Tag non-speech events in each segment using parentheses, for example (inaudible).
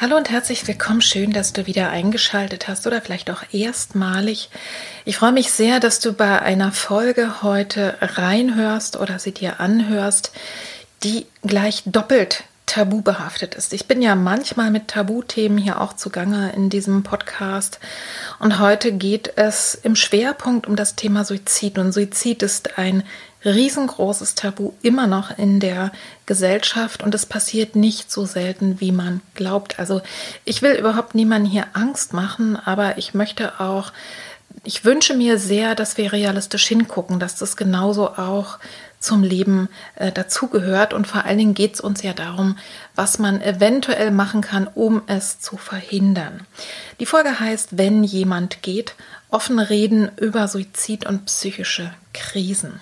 Hallo und herzlich willkommen. Schön, dass du wieder eingeschaltet hast oder vielleicht auch erstmalig. Ich freue mich sehr, dass du bei einer Folge heute reinhörst oder sie dir anhörst, die gleich doppelt tabu behaftet ist. Ich bin ja manchmal mit Tabuthemen hier auch zugange in diesem Podcast und heute geht es im Schwerpunkt um das Thema Suizid und Suizid ist ein riesengroßes Tabu immer noch in der Gesellschaft und es passiert nicht so selten, wie man glaubt. Also ich will überhaupt niemanden hier Angst machen, aber ich möchte auch ich wünsche mir sehr, dass wir realistisch hingucken, dass das genauso auch zum Leben äh, dazugehört. Und vor allen Dingen geht es uns ja darum, was man eventuell machen kann, um es zu verhindern. Die Folge heißt, wenn jemand geht, offen reden über Suizid und psychische Krisen.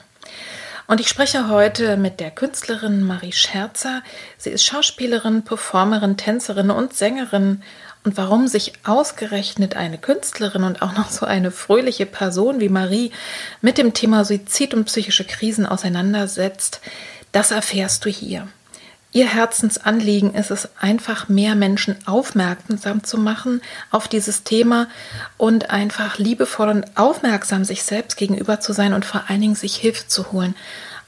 Und ich spreche heute mit der Künstlerin Marie Scherzer. Sie ist Schauspielerin, Performerin, Tänzerin und Sängerin und warum sich ausgerechnet eine Künstlerin und auch noch so eine fröhliche Person wie Marie mit dem Thema Suizid und psychische Krisen auseinandersetzt, das erfährst du hier. Ihr Herzensanliegen ist es einfach, mehr Menschen aufmerksam zu machen auf dieses Thema und einfach liebevoll und aufmerksam sich selbst gegenüber zu sein und vor allen Dingen sich Hilfe zu holen.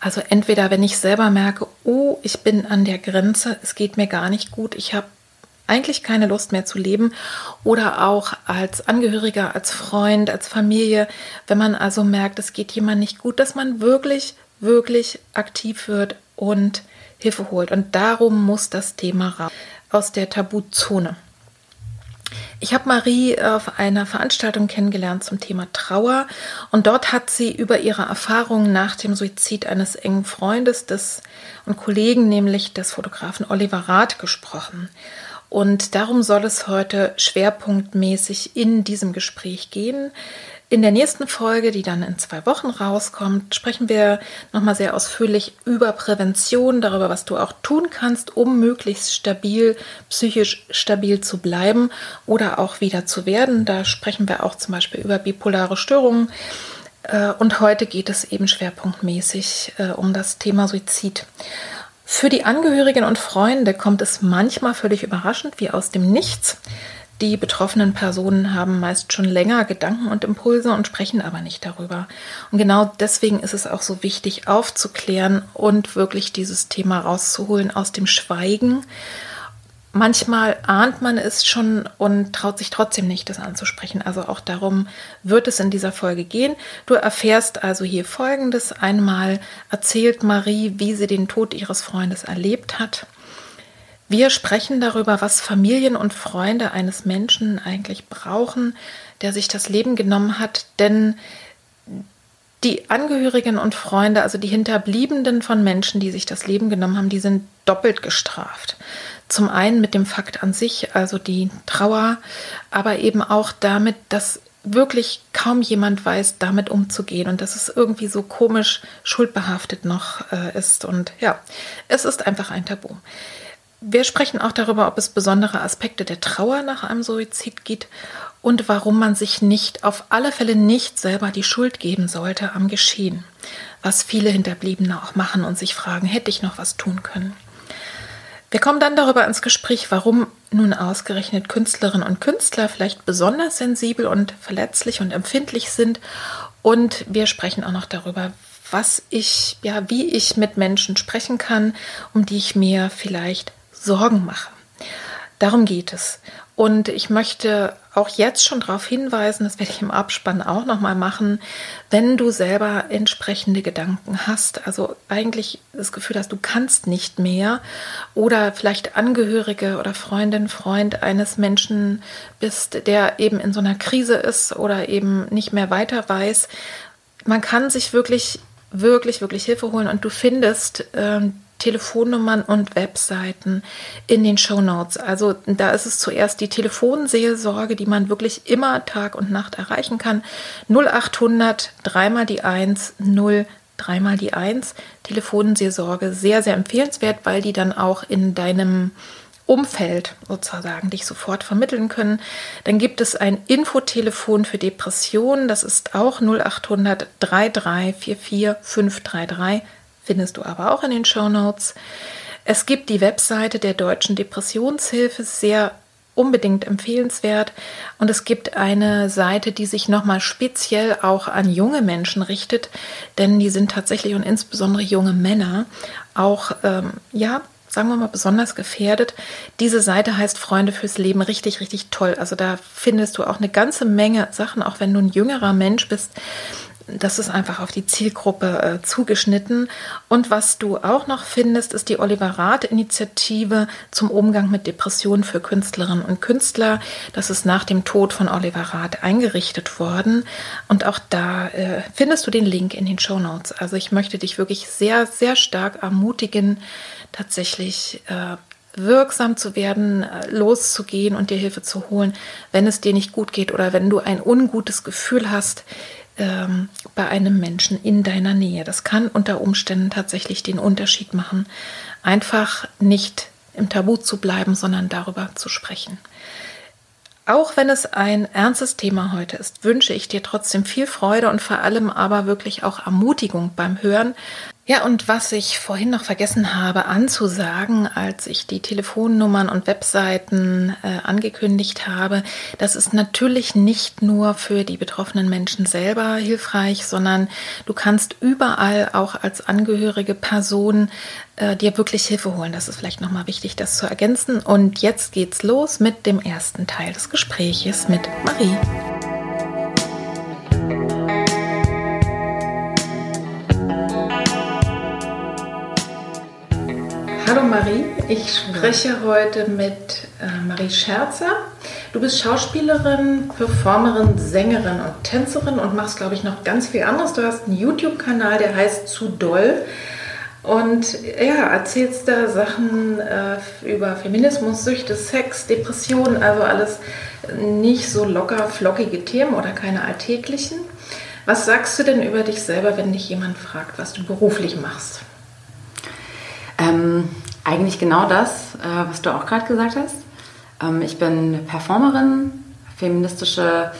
Also entweder, wenn ich selber merke, oh, ich bin an der Grenze, es geht mir gar nicht gut, ich habe eigentlich keine Lust mehr zu leben oder auch als Angehöriger, als Freund, als Familie, wenn man also merkt, es geht jemand nicht gut, dass man wirklich, wirklich aktiv wird und Hilfe holt. Und darum muss das Thema raus aus der Tabuzone. Ich habe Marie auf einer Veranstaltung kennengelernt zum Thema Trauer und dort hat sie über ihre Erfahrungen nach dem Suizid eines engen Freundes des und Kollegen, nämlich des Fotografen Oliver Rath, gesprochen. Und darum soll es heute schwerpunktmäßig in diesem Gespräch gehen. In der nächsten Folge, die dann in zwei Wochen rauskommt, sprechen wir nochmal sehr ausführlich über Prävention, darüber, was du auch tun kannst, um möglichst stabil, psychisch stabil zu bleiben oder auch wieder zu werden. Da sprechen wir auch zum Beispiel über bipolare Störungen. Äh, und heute geht es eben schwerpunktmäßig äh, um das Thema Suizid. Für die Angehörigen und Freunde kommt es manchmal völlig überraschend wie aus dem Nichts. Die betroffenen Personen haben meist schon länger Gedanken und Impulse und sprechen aber nicht darüber. Und genau deswegen ist es auch so wichtig, aufzuklären und wirklich dieses Thema rauszuholen aus dem Schweigen manchmal ahnt man es schon und traut sich trotzdem nicht, das anzusprechen. Also auch darum wird es in dieser Folge gehen. Du erfährst also hier Folgendes. Einmal erzählt Marie, wie sie den Tod ihres Freundes erlebt hat. Wir sprechen darüber, was Familien und Freunde eines Menschen eigentlich brauchen, der sich das Leben genommen hat, denn die Angehörigen und Freunde, also die Hinterbliebenen von Menschen, die sich das Leben genommen haben, die sind doppelt gestraft. Zum einen mit dem Fakt an sich, also die Trauer, aber eben auch damit, dass wirklich kaum jemand weiß, damit umzugehen und dass es irgendwie so komisch schuldbehaftet noch äh, ist. Und ja, es ist einfach ein Tabu. Wir sprechen auch darüber, ob es besondere Aspekte der Trauer nach einem Suizid gibt und warum man sich nicht, auf alle Fälle nicht selber die Schuld geben sollte am Geschehen. Was viele Hinterbliebene auch machen und sich fragen, hätte ich noch was tun können. Wir kommen dann darüber ins Gespräch, warum nun ausgerechnet Künstlerinnen und Künstler vielleicht besonders sensibel und verletzlich und empfindlich sind. Und wir sprechen auch noch darüber, was ich, ja, wie ich mit Menschen sprechen kann, um die ich mir vielleicht Sorgen mache. Darum geht es. Und ich möchte auch jetzt schon darauf hinweisen, das werde ich im Abspann auch nochmal machen, wenn du selber entsprechende Gedanken hast, also eigentlich das Gefühl hast, du kannst nicht mehr oder vielleicht Angehörige oder Freundin, Freund eines Menschen bist, der eben in so einer Krise ist oder eben nicht mehr weiter weiß, man kann sich wirklich, wirklich, wirklich Hilfe holen und du findest ähm, Telefonnummern und Webseiten in den Show Notes. Also da ist es zuerst die Telefonseelsorge, die man wirklich immer Tag und Nacht erreichen kann. 0800 dreimal die 1 0 dreimal die 1. Telefonseelsorge sehr, sehr empfehlenswert, weil die dann auch in deinem Umfeld sozusagen dich sofort vermitteln können. Dann gibt es ein Infotelefon für Depressionen. Das ist auch 0800 3344 533 findest du aber auch in den Show Notes. Es gibt die Webseite der Deutschen Depressionshilfe, sehr unbedingt empfehlenswert. Und es gibt eine Seite, die sich nochmal speziell auch an junge Menschen richtet, denn die sind tatsächlich und insbesondere junge Männer auch, ähm, ja, sagen wir mal, besonders gefährdet. Diese Seite heißt Freunde fürs Leben richtig, richtig toll. Also da findest du auch eine ganze Menge Sachen, auch wenn du ein jüngerer Mensch bist das ist einfach auf die Zielgruppe äh, zugeschnitten. Und was du auch noch findest, ist die Oliver Rath-Initiative zum Umgang mit Depressionen für Künstlerinnen und Künstler. Das ist nach dem Tod von Oliver Rath eingerichtet worden. Und auch da äh, findest du den Link in den Show Notes. Also ich möchte dich wirklich sehr, sehr stark ermutigen, tatsächlich äh, wirksam zu werden, äh, loszugehen und dir Hilfe zu holen, wenn es dir nicht gut geht oder wenn du ein ungutes Gefühl hast, ähm, bei einem Menschen in deiner Nähe. Das kann unter Umständen tatsächlich den Unterschied machen, einfach nicht im Tabu zu bleiben, sondern darüber zu sprechen. Auch wenn es ein ernstes Thema heute ist, wünsche ich dir trotzdem viel Freude und vor allem aber wirklich auch Ermutigung beim Hören ja, und was ich vorhin noch vergessen habe anzusagen, als ich die Telefonnummern und Webseiten äh, angekündigt habe, das ist natürlich nicht nur für die betroffenen Menschen selber hilfreich, sondern du kannst überall auch als angehörige Person äh, dir wirklich Hilfe holen. Das ist vielleicht nochmal wichtig, das zu ergänzen. Und jetzt geht's los mit dem ersten Teil des Gespräches mit Marie. Marie, ich spreche heute mit äh, Marie Scherzer. Du bist Schauspielerin, Performerin, Sängerin und Tänzerin und machst, glaube ich, noch ganz viel anderes. Du hast einen YouTube-Kanal, der heißt Zu Doll. Und ja, erzählst da Sachen äh, über Feminismus, Süchte, Sex, Depressionen, also alles nicht so locker flockige Themen oder keine alltäglichen. Was sagst du denn über dich selber, wenn dich jemand fragt, was du beruflich machst? Ähm, eigentlich genau das, äh, was du auch gerade gesagt hast. Ähm, ich bin Performerin, feministische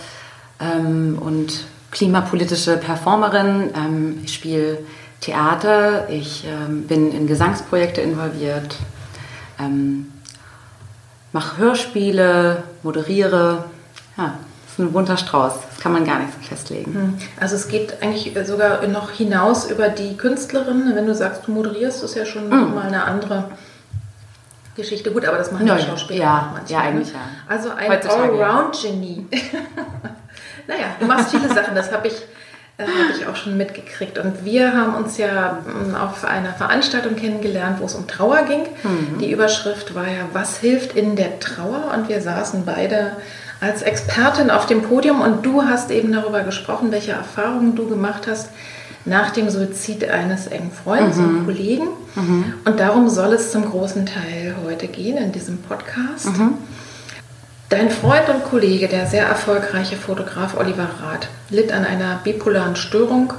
ähm, und klimapolitische Performerin. Ähm, ich spiele Theater, ich bin in Gesangsprojekte involviert, mache Hörspiele, moderiere. Ja, ein bunter Strauß. Das kann man gar nicht so festlegen. Hm. Also es geht eigentlich sogar noch hinaus über die Künstlerin. Wenn du sagst, du moderierst, ist ja schon mhm. mal eine andere Geschichte. Gut, aber das machen ja, die Schauspieler ja, manchmal. Ja, eigentlich ja. Also ein Allround-Genie. (laughs) naja, du machst viele Sachen, das habe ich, äh, hab ich auch schon mitgekriegt. Und wir haben uns ja hm, auf einer Veranstaltung kennengelernt, wo es um Trauer ging. Mhm. Die Überschrift war ja, was hilft in der Trauer? Und wir saßen beide als Expertin auf dem Podium und du hast eben darüber gesprochen, welche Erfahrungen du gemacht hast nach dem Suizid eines engen Freundes mhm. und Kollegen. Mhm. Und darum soll es zum großen Teil heute gehen in diesem Podcast. Mhm. Dein Freund und Kollege, der sehr erfolgreiche Fotograf Oliver Rath, litt an einer bipolaren Störung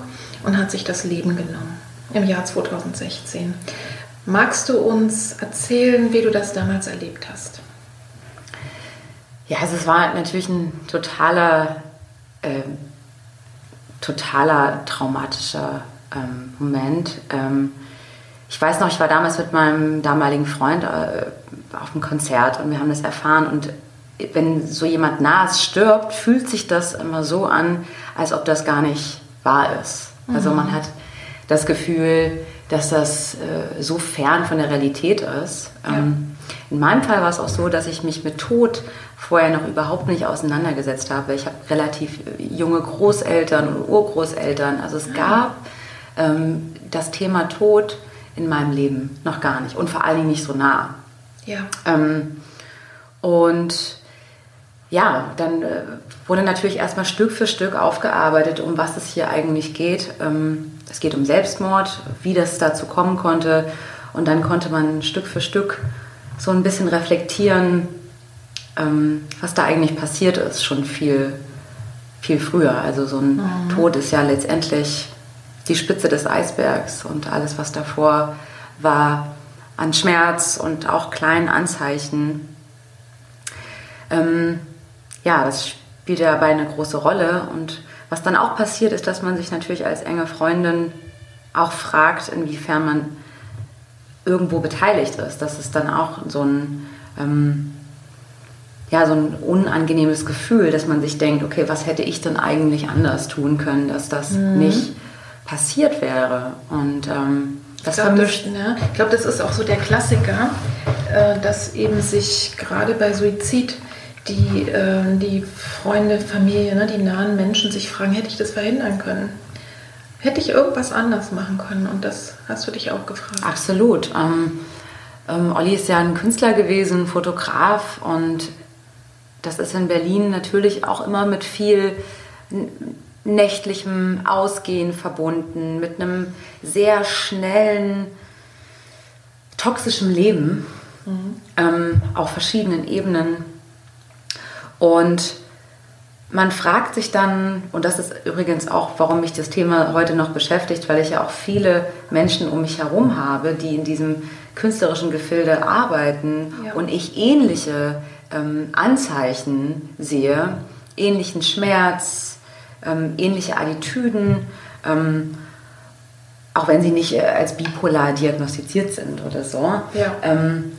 und hat sich das Leben genommen im Jahr 2016. Magst du uns erzählen, wie du das damals erlebt hast? Ja, also es war natürlich ein totaler, äh, totaler traumatischer ähm, Moment. Ähm, ich weiß noch, ich war damals mit meinem damaligen Freund äh, auf einem Konzert und wir haben das erfahren und wenn so jemand nahes stirbt, fühlt sich das immer so an, als ob das gar nicht wahr ist. Also mhm. Also man hat das Gefühl, dass das äh, so fern von der Realität ist. Ja. Ähm, in meinem Fall war es auch so, dass ich mich mit Tod vorher noch überhaupt nicht auseinandergesetzt habe. Ich habe relativ junge Großeltern und Urgroßeltern. Also es gab ähm, das Thema Tod in meinem Leben noch gar nicht und vor allen Dingen nicht so nah. Ja. Ähm, und ja, dann äh, wurde natürlich erstmal Stück für Stück aufgearbeitet, um was es hier eigentlich geht. Ähm, es geht um Selbstmord, wie das dazu kommen konnte. Und dann konnte man Stück für Stück so ein bisschen reflektieren, ähm, was da eigentlich passiert ist, schon viel, viel früher. Also so ein mhm. Tod ist ja letztendlich die Spitze des Eisbergs und alles, was davor war an Schmerz und auch kleinen Anzeichen. Ähm, ja, das spielt ja dabei eine große Rolle. Und was dann auch passiert, ist, dass man sich natürlich als enge Freundin auch fragt, inwiefern man irgendwo beteiligt ist. Das ist dann auch so ein, ähm, ja, so ein unangenehmes Gefühl, dass man sich denkt, okay, was hätte ich denn eigentlich anders tun können, dass das mhm. nicht passiert wäre. Und ähm, das ich vermischt. Das, ne? Ich glaube, das ist auch so der Klassiker, äh, dass eben sich gerade bei Suizid die, äh, die Freunde, Familie, ne, die nahen Menschen sich fragen, hätte ich das verhindern können? Hätte ich irgendwas anders machen können? Und das hast du dich auch gefragt. Absolut. Ähm, ähm, Olli ist ja ein Künstler gewesen, Fotograf und das ist in Berlin natürlich auch immer mit viel nächtlichem Ausgehen verbunden, mit einem sehr schnellen, toxischen Leben mhm. ähm, auf verschiedenen Ebenen. Und man fragt sich dann, und das ist übrigens auch, warum mich das Thema heute noch beschäftigt, weil ich ja auch viele Menschen um mich herum habe, die in diesem künstlerischen Gefilde arbeiten ja. und ich ähnliche ähm, Anzeichen sehe, ähnlichen Schmerz, ähm, ähnliche Attitüden, ähm, auch wenn sie nicht äh, als bipolar diagnostiziert sind oder so. Ja. Ähm,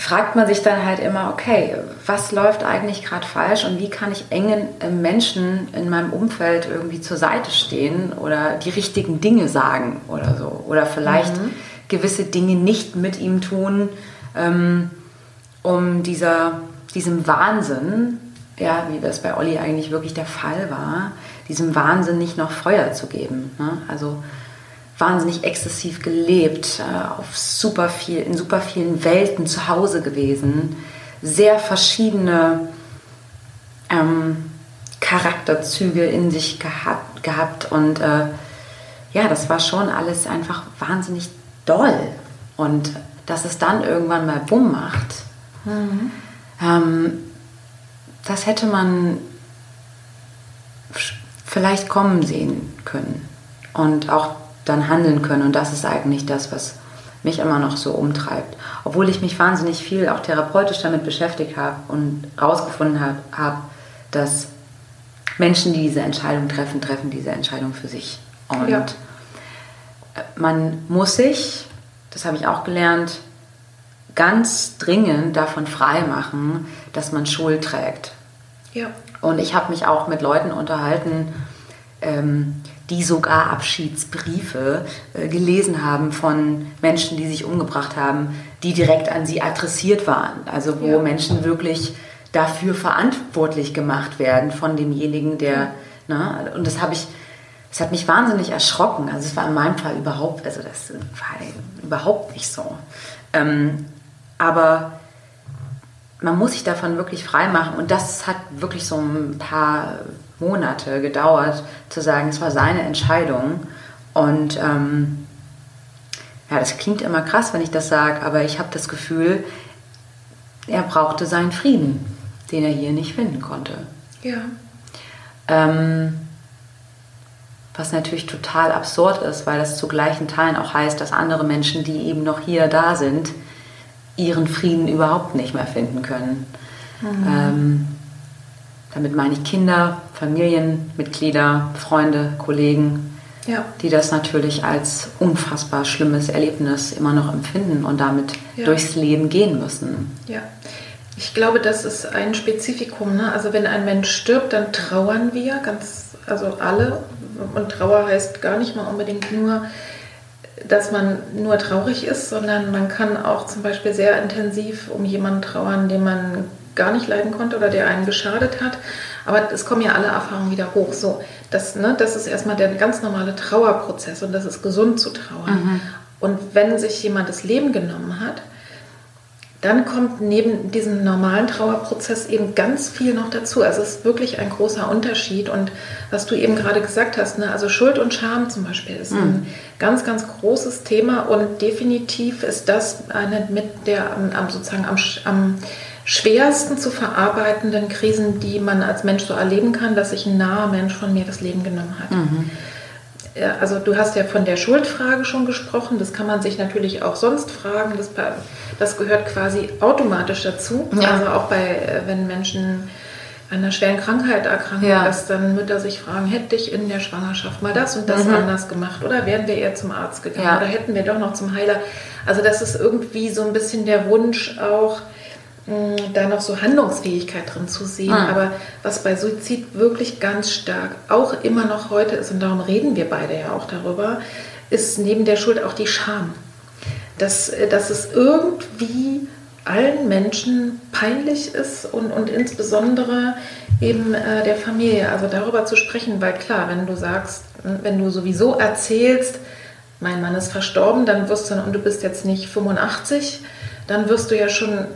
fragt man sich dann halt immer, okay, was läuft eigentlich gerade falsch und wie kann ich engen äh, Menschen in meinem Umfeld irgendwie zur Seite stehen oder die richtigen Dinge sagen oder so. Oder vielleicht mhm. gewisse Dinge nicht mit ihm tun, ähm, um dieser, diesem Wahnsinn, ja, wie das bei Olli eigentlich wirklich der Fall war, diesem Wahnsinn nicht noch Feuer zu geben. Ne? Also wahnsinnig exzessiv gelebt, äh, auf super viel, in super vielen Welten zu Hause gewesen, sehr verschiedene ähm, Charakterzüge in sich gehabt, gehabt und äh, ja, das war schon alles einfach wahnsinnig doll. Und dass es dann irgendwann mal bumm macht, mhm. ähm, das hätte man vielleicht kommen sehen können. Und auch dann handeln können. Und das ist eigentlich das, was mich immer noch so umtreibt. Obwohl ich mich wahnsinnig viel auch therapeutisch damit beschäftigt habe und herausgefunden habe, hab, dass Menschen, die diese Entscheidung treffen, treffen diese Entscheidung für sich. Und ja. man muss sich, das habe ich auch gelernt, ganz dringend davon freimachen, dass man Schuld trägt. Ja. Und ich habe mich auch mit Leuten unterhalten, ähm, die sogar Abschiedsbriefe äh, gelesen haben von Menschen, die sich umgebracht haben, die direkt an sie adressiert waren. Also wo ja. Menschen wirklich dafür verantwortlich gemacht werden von demjenigen, der. Ne, und das habe ich, das hat mich wahnsinnig erschrocken. Also es war in meinem Fall überhaupt, also das war überhaupt nicht so. Ähm, aber man muss sich davon wirklich frei machen und das hat wirklich so ein paar Monate gedauert, zu sagen, es war seine Entscheidung. Und ähm, ja, das klingt immer krass, wenn ich das sage, aber ich habe das Gefühl, er brauchte seinen Frieden, den er hier nicht finden konnte. Ja. Ähm, was natürlich total absurd ist, weil das zu gleichen Teilen auch heißt, dass andere Menschen, die eben noch hier da sind, ihren Frieden überhaupt nicht mehr finden können. Mhm. Ähm, damit meine ich Kinder, Familienmitglieder, Freunde, Kollegen, ja. die das natürlich als unfassbar schlimmes Erlebnis immer noch empfinden und damit ja. durchs Leben gehen müssen. Ja. Ich glaube, das ist ein Spezifikum. Ne? Also wenn ein Mensch stirbt, dann trauern wir ganz also alle. Und Trauer heißt gar nicht mal unbedingt nur, dass man nur traurig ist, sondern man kann auch zum Beispiel sehr intensiv um jemanden trauern, den man gar nicht leiden konnte oder der einen geschadet hat. Aber es kommen ja alle Erfahrungen wieder hoch. So, das, ne, das ist erstmal der ganz normale Trauerprozess und das ist gesund zu trauern. Mhm. Und wenn sich jemand das Leben genommen hat, dann kommt neben diesem normalen Trauerprozess eben ganz viel noch dazu. Also es ist wirklich ein großer Unterschied. Und was du eben gerade gesagt hast, ne, also Schuld und Scham zum Beispiel ist mhm. ein ganz, ganz großes Thema und definitiv ist das eine mit der am, sozusagen am, am schwersten zu verarbeitenden Krisen, die man als Mensch so erleben kann, dass sich ein naher Mensch von mir das Leben genommen hat. Mhm. Also du hast ja von der Schuldfrage schon gesprochen, das kann man sich natürlich auch sonst fragen, das, das gehört quasi automatisch dazu. Ja. Also auch bei, äh, wenn Menschen an einer schweren Krankheit erkranken, ja. dass dann Mütter sich fragen, hätte ich in der Schwangerschaft mal das und das mhm. anders gemacht oder wären wir eher zum Arzt gegangen ja. oder hätten wir doch noch zum Heiler. Also das ist irgendwie so ein bisschen der Wunsch auch, da noch so Handlungsfähigkeit drin zu sehen. Ah. Aber was bei Suizid wirklich ganz stark auch immer noch heute ist, und darum reden wir beide ja auch darüber, ist neben der Schuld auch die Scham. Dass, äh, dass es irgendwie allen Menschen peinlich ist und, und insbesondere eben äh, der Familie. Also darüber zu sprechen, weil klar, wenn du sagst, wenn du sowieso erzählst, mein Mann ist verstorben, dann wirst du, und du bist jetzt nicht 85, dann wirst du ja schon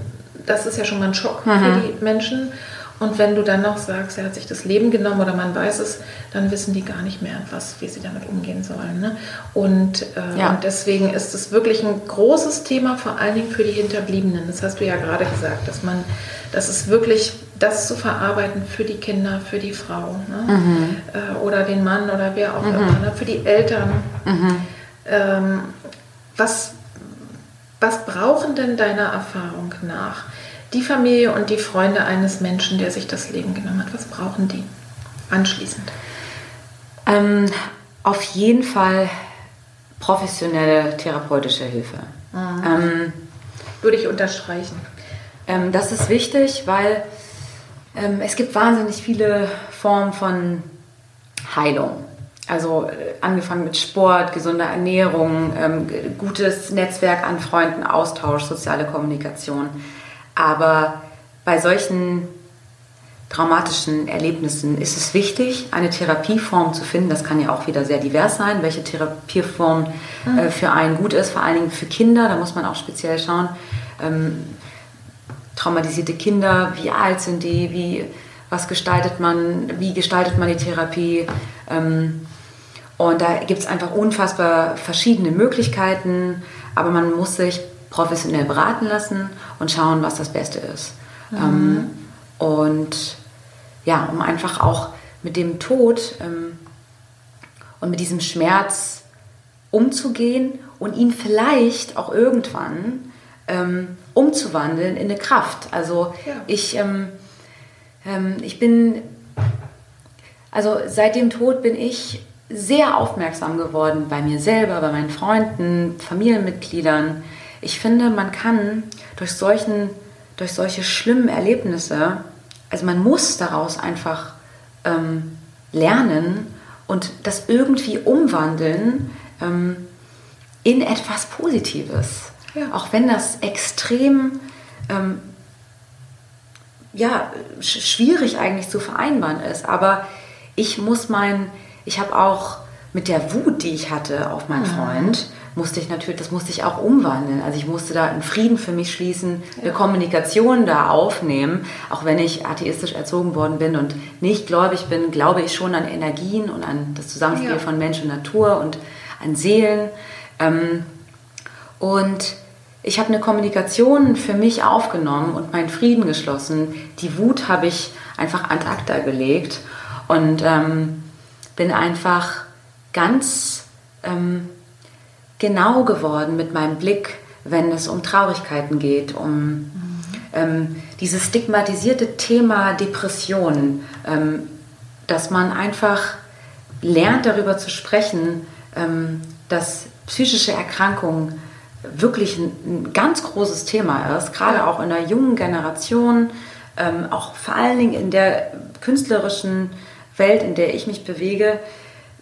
das ist ja schon mal ein Schock mhm. für die Menschen. Und wenn du dann noch sagst, er hat sich das Leben genommen oder man weiß es, dann wissen die gar nicht mehr, was, wie sie damit umgehen sollen. Ne? Und, äh, ja. und deswegen ist es wirklich ein großes Thema, vor allen Dingen für die Hinterbliebenen. Das hast du ja gerade gesagt, dass man, das ist wirklich das zu verarbeiten für die Kinder, für die Frau ne? mhm. äh, oder den Mann oder wer auch mhm. immer, ne? für die Eltern. Mhm. Ähm, was, was brauchen denn deiner Erfahrung nach die Familie und die Freunde eines Menschen, der sich das Leben genommen hat? Was brauchen die anschließend? Ähm, auf jeden Fall professionelle therapeutische Hilfe. Mhm. Ähm, Würde ich unterstreichen. Ähm, das ist wichtig, weil ähm, es gibt wahnsinnig viele Formen von Heilung. Also äh, angefangen mit Sport, gesunder Ernährung, ähm, gutes Netzwerk an Freunden, Austausch, soziale Kommunikation. Aber bei solchen traumatischen Erlebnissen ist es wichtig, eine Therapieform zu finden. Das kann ja auch wieder sehr divers sein, welche Therapieform äh, mhm. für einen gut ist, vor allen Dingen für Kinder. Da muss man auch speziell schauen. Ähm, traumatisierte Kinder, wie alt sind die, wie, was gestaltet man, wie gestaltet man die Therapie. Ähm, und da gibt es einfach unfassbar verschiedene Möglichkeiten, aber man muss sich professionell beraten lassen und schauen, was das Beste ist. Mhm. Ähm, und ja, um einfach auch mit dem Tod ähm, und mit diesem Schmerz umzugehen und ihn vielleicht auch irgendwann ähm, umzuwandeln in eine Kraft. Also ja. ich, ähm, ähm, ich bin, also seit dem Tod bin ich sehr aufmerksam geworden bei mir selber, bei meinen Freunden, Familienmitgliedern. Ich finde, man kann durch, solchen, durch solche schlimmen Erlebnisse, also man muss daraus einfach ähm, lernen und das irgendwie umwandeln ähm, in etwas Positives. Ja. Auch wenn das extrem ähm, ja, schwierig eigentlich zu vereinbaren ist. Aber ich muss mein, ich habe auch mit der Wut, die ich hatte auf meinen mhm. Freund, musste ich natürlich, das musste ich auch umwandeln. Also ich musste da einen Frieden für mich schließen, eine Kommunikation da aufnehmen. Auch wenn ich atheistisch erzogen worden bin und nicht gläubig bin, glaube ich schon an Energien und an das Zusammenspiel ja. von Mensch und Natur und an Seelen. Ähm, und ich habe eine Kommunikation für mich aufgenommen und meinen Frieden geschlossen. Die Wut habe ich einfach ad acta gelegt und ähm, bin einfach ganz ähm, genau geworden mit meinem Blick, wenn es um Traurigkeiten geht, um mhm. ähm, dieses stigmatisierte Thema Depression, ähm, dass man einfach lernt darüber zu sprechen, ähm, dass psychische Erkrankungen wirklich ein, ein, ganz großes Thema ist, gerade auch in der jungen Generation, ähm, auch vor allen Dingen in der künstlerischen Welt, in der ich mich bewege,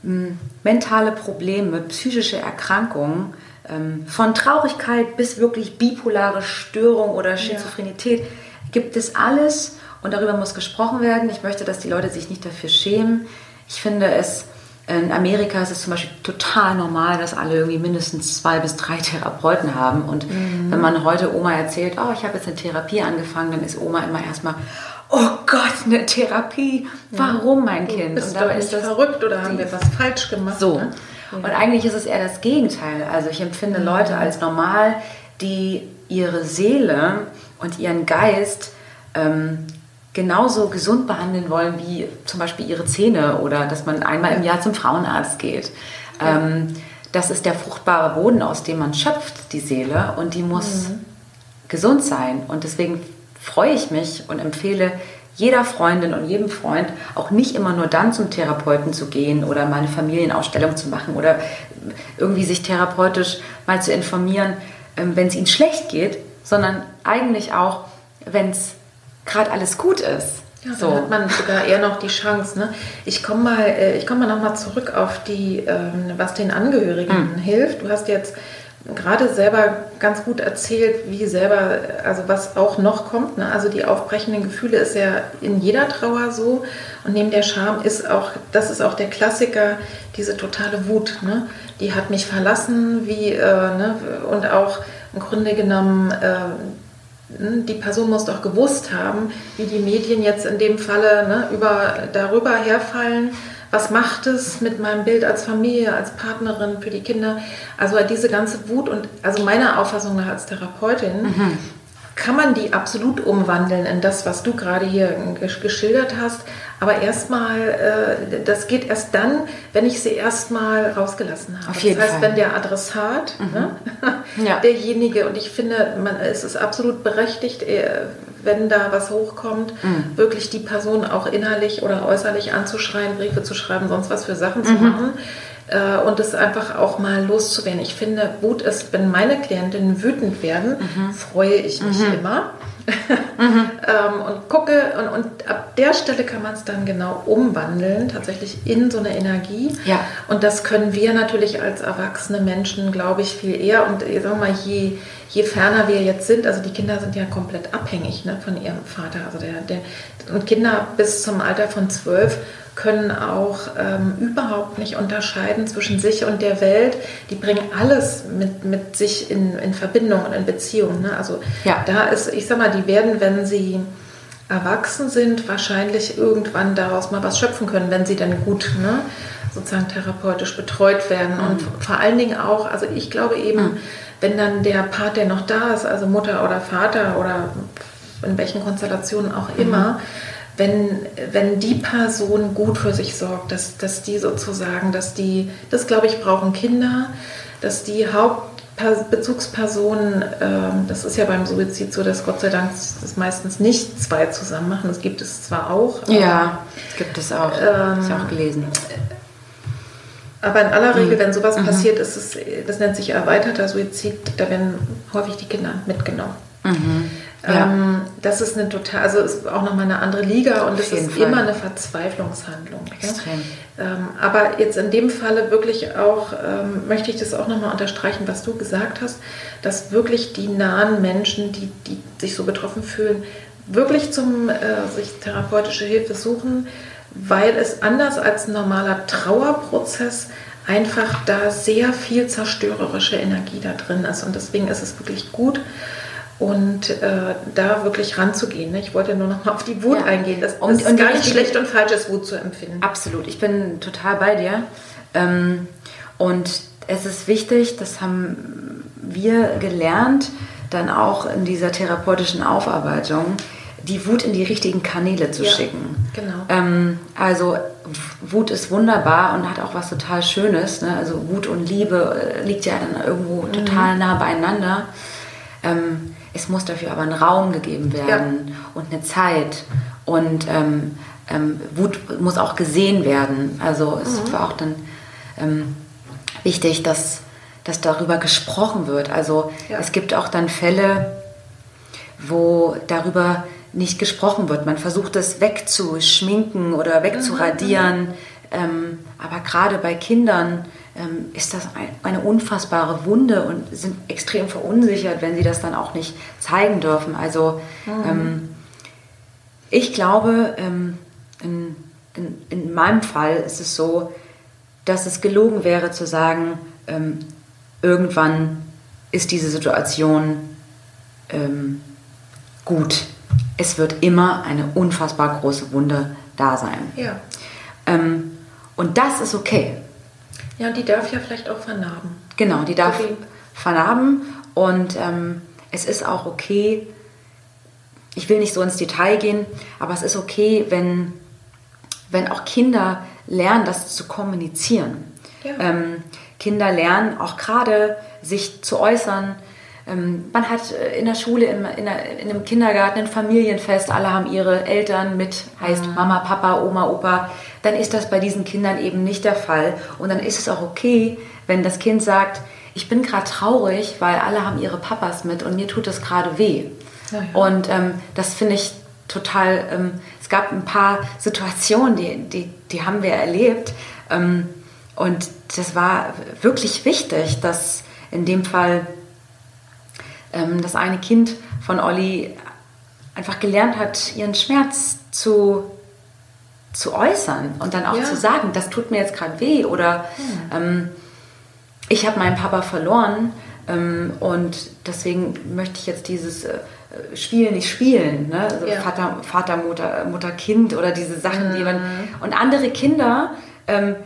mentale Probleme, psychische Erkrankungen, ähm, von Traurigkeit bis wirklich bipolare Störung oder Schizophrenität, ja. gibt es alles und darüber muss gesprochen werden. Ich möchte, dass die Leute sich nicht dafür schämen. Ich finde es, in Amerika ist es zum Beispiel total normal, dass alle irgendwie mindestens zwei bis drei Therapeuten haben. Und mhm. wenn man heute Oma erzählt, oh, ich habe jetzt eine Therapie angefangen, dann ist Oma immer erstmal, oh Gott, eine Therapie. Warum, mein Kind? Bist und dabei ist das verrückt oder haben wir was falsch gemacht? So. Ne? Und eigentlich ist es eher das Gegenteil. Also ich empfinde mhm. Leute als normal, die ihre Seele und ihren Geist ähm, genauso gesund behandeln wollen wie zum Beispiel ihre Zähne oder dass man einmal im Jahr zum Frauenarzt geht. Ähm, das ist der fruchtbare Boden, aus dem man schöpft, die Seele, und die muss mhm. gesund sein. Und deswegen freue ich mich und empfehle jeder Freundin und jedem Freund auch nicht immer nur dann zum Therapeuten zu gehen oder mal eine Familienausstellung zu machen oder irgendwie sich therapeutisch mal zu informieren, ähm, wenn es ihnen schlecht geht, sondern eigentlich auch, wenn es gerade alles gut ist. Ja, so. hat man sogar eher noch die Chance. Ne? Ich komme mal, äh, ich komme mal noch mal zurück auf die, ähm, was den Angehörigen mhm. hilft. Du hast jetzt gerade selber ganz gut erzählt, wie selber, also was auch noch kommt. Ne? Also die aufbrechenden Gefühle ist ja in jeder Trauer so. Und neben der Scham ist auch, das ist auch der Klassiker, diese totale Wut. Ne? Die hat mich verlassen, wie, äh, ne? und auch im Grunde genommen, äh, hm, die Person muss doch gewusst haben, wie die Medien jetzt in dem Falle ne, über, darüber herfallen was macht es mit meinem Bild als Familie, als Partnerin für die Kinder? Also diese ganze Wut und also meiner Auffassung nach als Therapeutin mhm. Kann man die absolut umwandeln in das, was du gerade hier geschildert hast. Aber erstmal, äh, das geht erst dann, wenn ich sie erstmal rausgelassen habe. Auf jeden das heißt, Fall. wenn der Adressat, mhm. ne, (laughs) ja. derjenige, und ich finde, man, es ist absolut berechtigt, äh, wenn da was hochkommt, mhm. wirklich die Person auch innerlich oder äußerlich anzuschreien, Briefe zu schreiben, sonst was für Sachen zu mhm. machen äh, und es einfach auch mal loszuwerden. Ich finde, Wut ist, wenn meine Klientinnen wütend werden, mhm. freue ich mich mhm. immer. Mhm. (laughs) ähm, und gucke, und, und, ab der Stelle kann man es dann genau umwandeln, tatsächlich in so eine Energie. Ja. Und das können wir natürlich als erwachsene Menschen, glaube ich, viel eher. Und ich sag mal, je, je ferner wir jetzt sind, also die Kinder sind ja komplett abhängig ne, von ihrem Vater. Also der, der, und Kinder bis zum Alter von zwölf können auch ähm, überhaupt nicht unterscheiden zwischen sich und der Welt. Die bringen alles mit, mit sich in, in Verbindung und in Beziehung. Ne? Also ja. da ist, ich sag mal, die werden, wenn sie erwachsen sind, wahrscheinlich irgendwann daraus mal was schöpfen können, wenn sie dann gut ne, sozusagen therapeutisch betreut werden. Mhm. Und vor allen Dingen auch, also ich glaube eben, mhm. wenn dann der Part, der noch da ist, also Mutter oder Vater oder in welchen Konstellationen auch immer, mhm wenn, wenn die Person gut für sich sorgt, dass, dass die sozusagen, dass die, das glaube ich, brauchen Kinder, dass die Hauptbezugspersonen, äh, das ist ja beim Suizid so, dass Gott sei Dank das meistens nicht zwei zusammen machen, das gibt es zwar auch. Ja, gibt es auch, ähm, ich auch gelesen. Aber in aller Regel, mhm. wenn sowas mhm. passiert, ist es, das nennt sich erweiterter Suizid, da werden häufig die Kinder mitgenommen. Mhm. Ja. Ähm, das ist eine total, also ist auch nochmal eine andere Liga und es ist Fall. immer eine Verzweiflungshandlung. Extrem. Ähm, aber jetzt in dem Falle wirklich auch, ähm, möchte ich das auch nochmal unterstreichen, was du gesagt hast, dass wirklich die nahen Menschen, die, die sich so betroffen fühlen, wirklich zum äh, sich therapeutische Hilfe suchen, weil es anders als ein normaler Trauerprozess einfach da sehr viel zerstörerische Energie da drin ist. Und deswegen ist es wirklich gut, und äh, da wirklich ranzugehen. Ne? Ich wollte nur noch mal auf die Wut ja. eingehen. Das, das und, ist und gar nicht schlecht und falsch ist, Wut zu empfinden. Absolut, ich bin total bei dir. Ähm, und es ist wichtig, das haben wir gelernt, dann auch in dieser therapeutischen Aufarbeitung, die Wut in die richtigen Kanäle zu ja, schicken. Genau. Ähm, also Wut ist wunderbar und hat auch was total Schönes. Ne? Also Wut und Liebe äh, liegt ja dann irgendwo mhm. total nah beieinander. Ähm, es muss dafür aber ein Raum gegeben werden ja. und eine Zeit. Und ähm, ähm, Wut muss auch gesehen werden. Also es mhm. war auch dann ähm, wichtig, dass, dass darüber gesprochen wird. Also ja. es gibt auch dann Fälle, wo darüber nicht gesprochen wird. Man versucht es wegzuschminken oder wegzuradieren. Ähm, aber gerade bei Kindern ist das ein, eine unfassbare Wunde und sind extrem verunsichert, wenn sie das dann auch nicht zeigen dürfen. Also mhm. ähm, ich glaube, ähm, in, in, in, meinem Fall ist es so, dass es gelogen wäre zu sagen, ähm, irgendwann ist diese Situation ähm, gut. Es wird immer eine unfassbar große Wunde da sein. Ja. Ähm, und das ist okay. Ja, und die darf ja vielleicht auch vernarben. Genau, die darf okay. vernarben und ähm, es ist auch okay, ich will nicht so ins Detail gehen, aber es ist okay, wenn, wenn auch Kinder lernen, das zu kommunizieren. Ja. Ähm, Kinder lernen auch gerade sich zu äußern, man hat äh, in der Schule, in, in, in, einem Kindergarten ein Familienfest, alle haben ihre Eltern mit, heißt mhm. Mama, Papa, Oma, Opa. Dann ist das bei diesen Kindern eben nicht der Fall. Und dann ist es auch okay, wenn das Kind sagt, ich bin gerade traurig, weil alle haben ihre Papas mit und mir tut das gerade weh. Ja, ja. Und ähm, das finde ich total, ähm, es gab ein paar Situationen, die, die, die haben wir erlebt. Ähm, und das war wirklich wichtig, dass in dem Fall ähm, das eine Kind von Olli einfach gelernt hat, ihren Schmerz zu, zu äußern und dann auch ja. zu sagen, das tut mir jetzt gerade weh oder hm. ähm, ich habe meinen Papa verloren ähm, und deswegen möchte ich jetzt dieses äh, Spiel nicht spielen. Ne? Also ja. Vater, Vater, Mutter, Mutter, Kind oder diese Sachen, mhm. die man. Und andere Kinder ähm,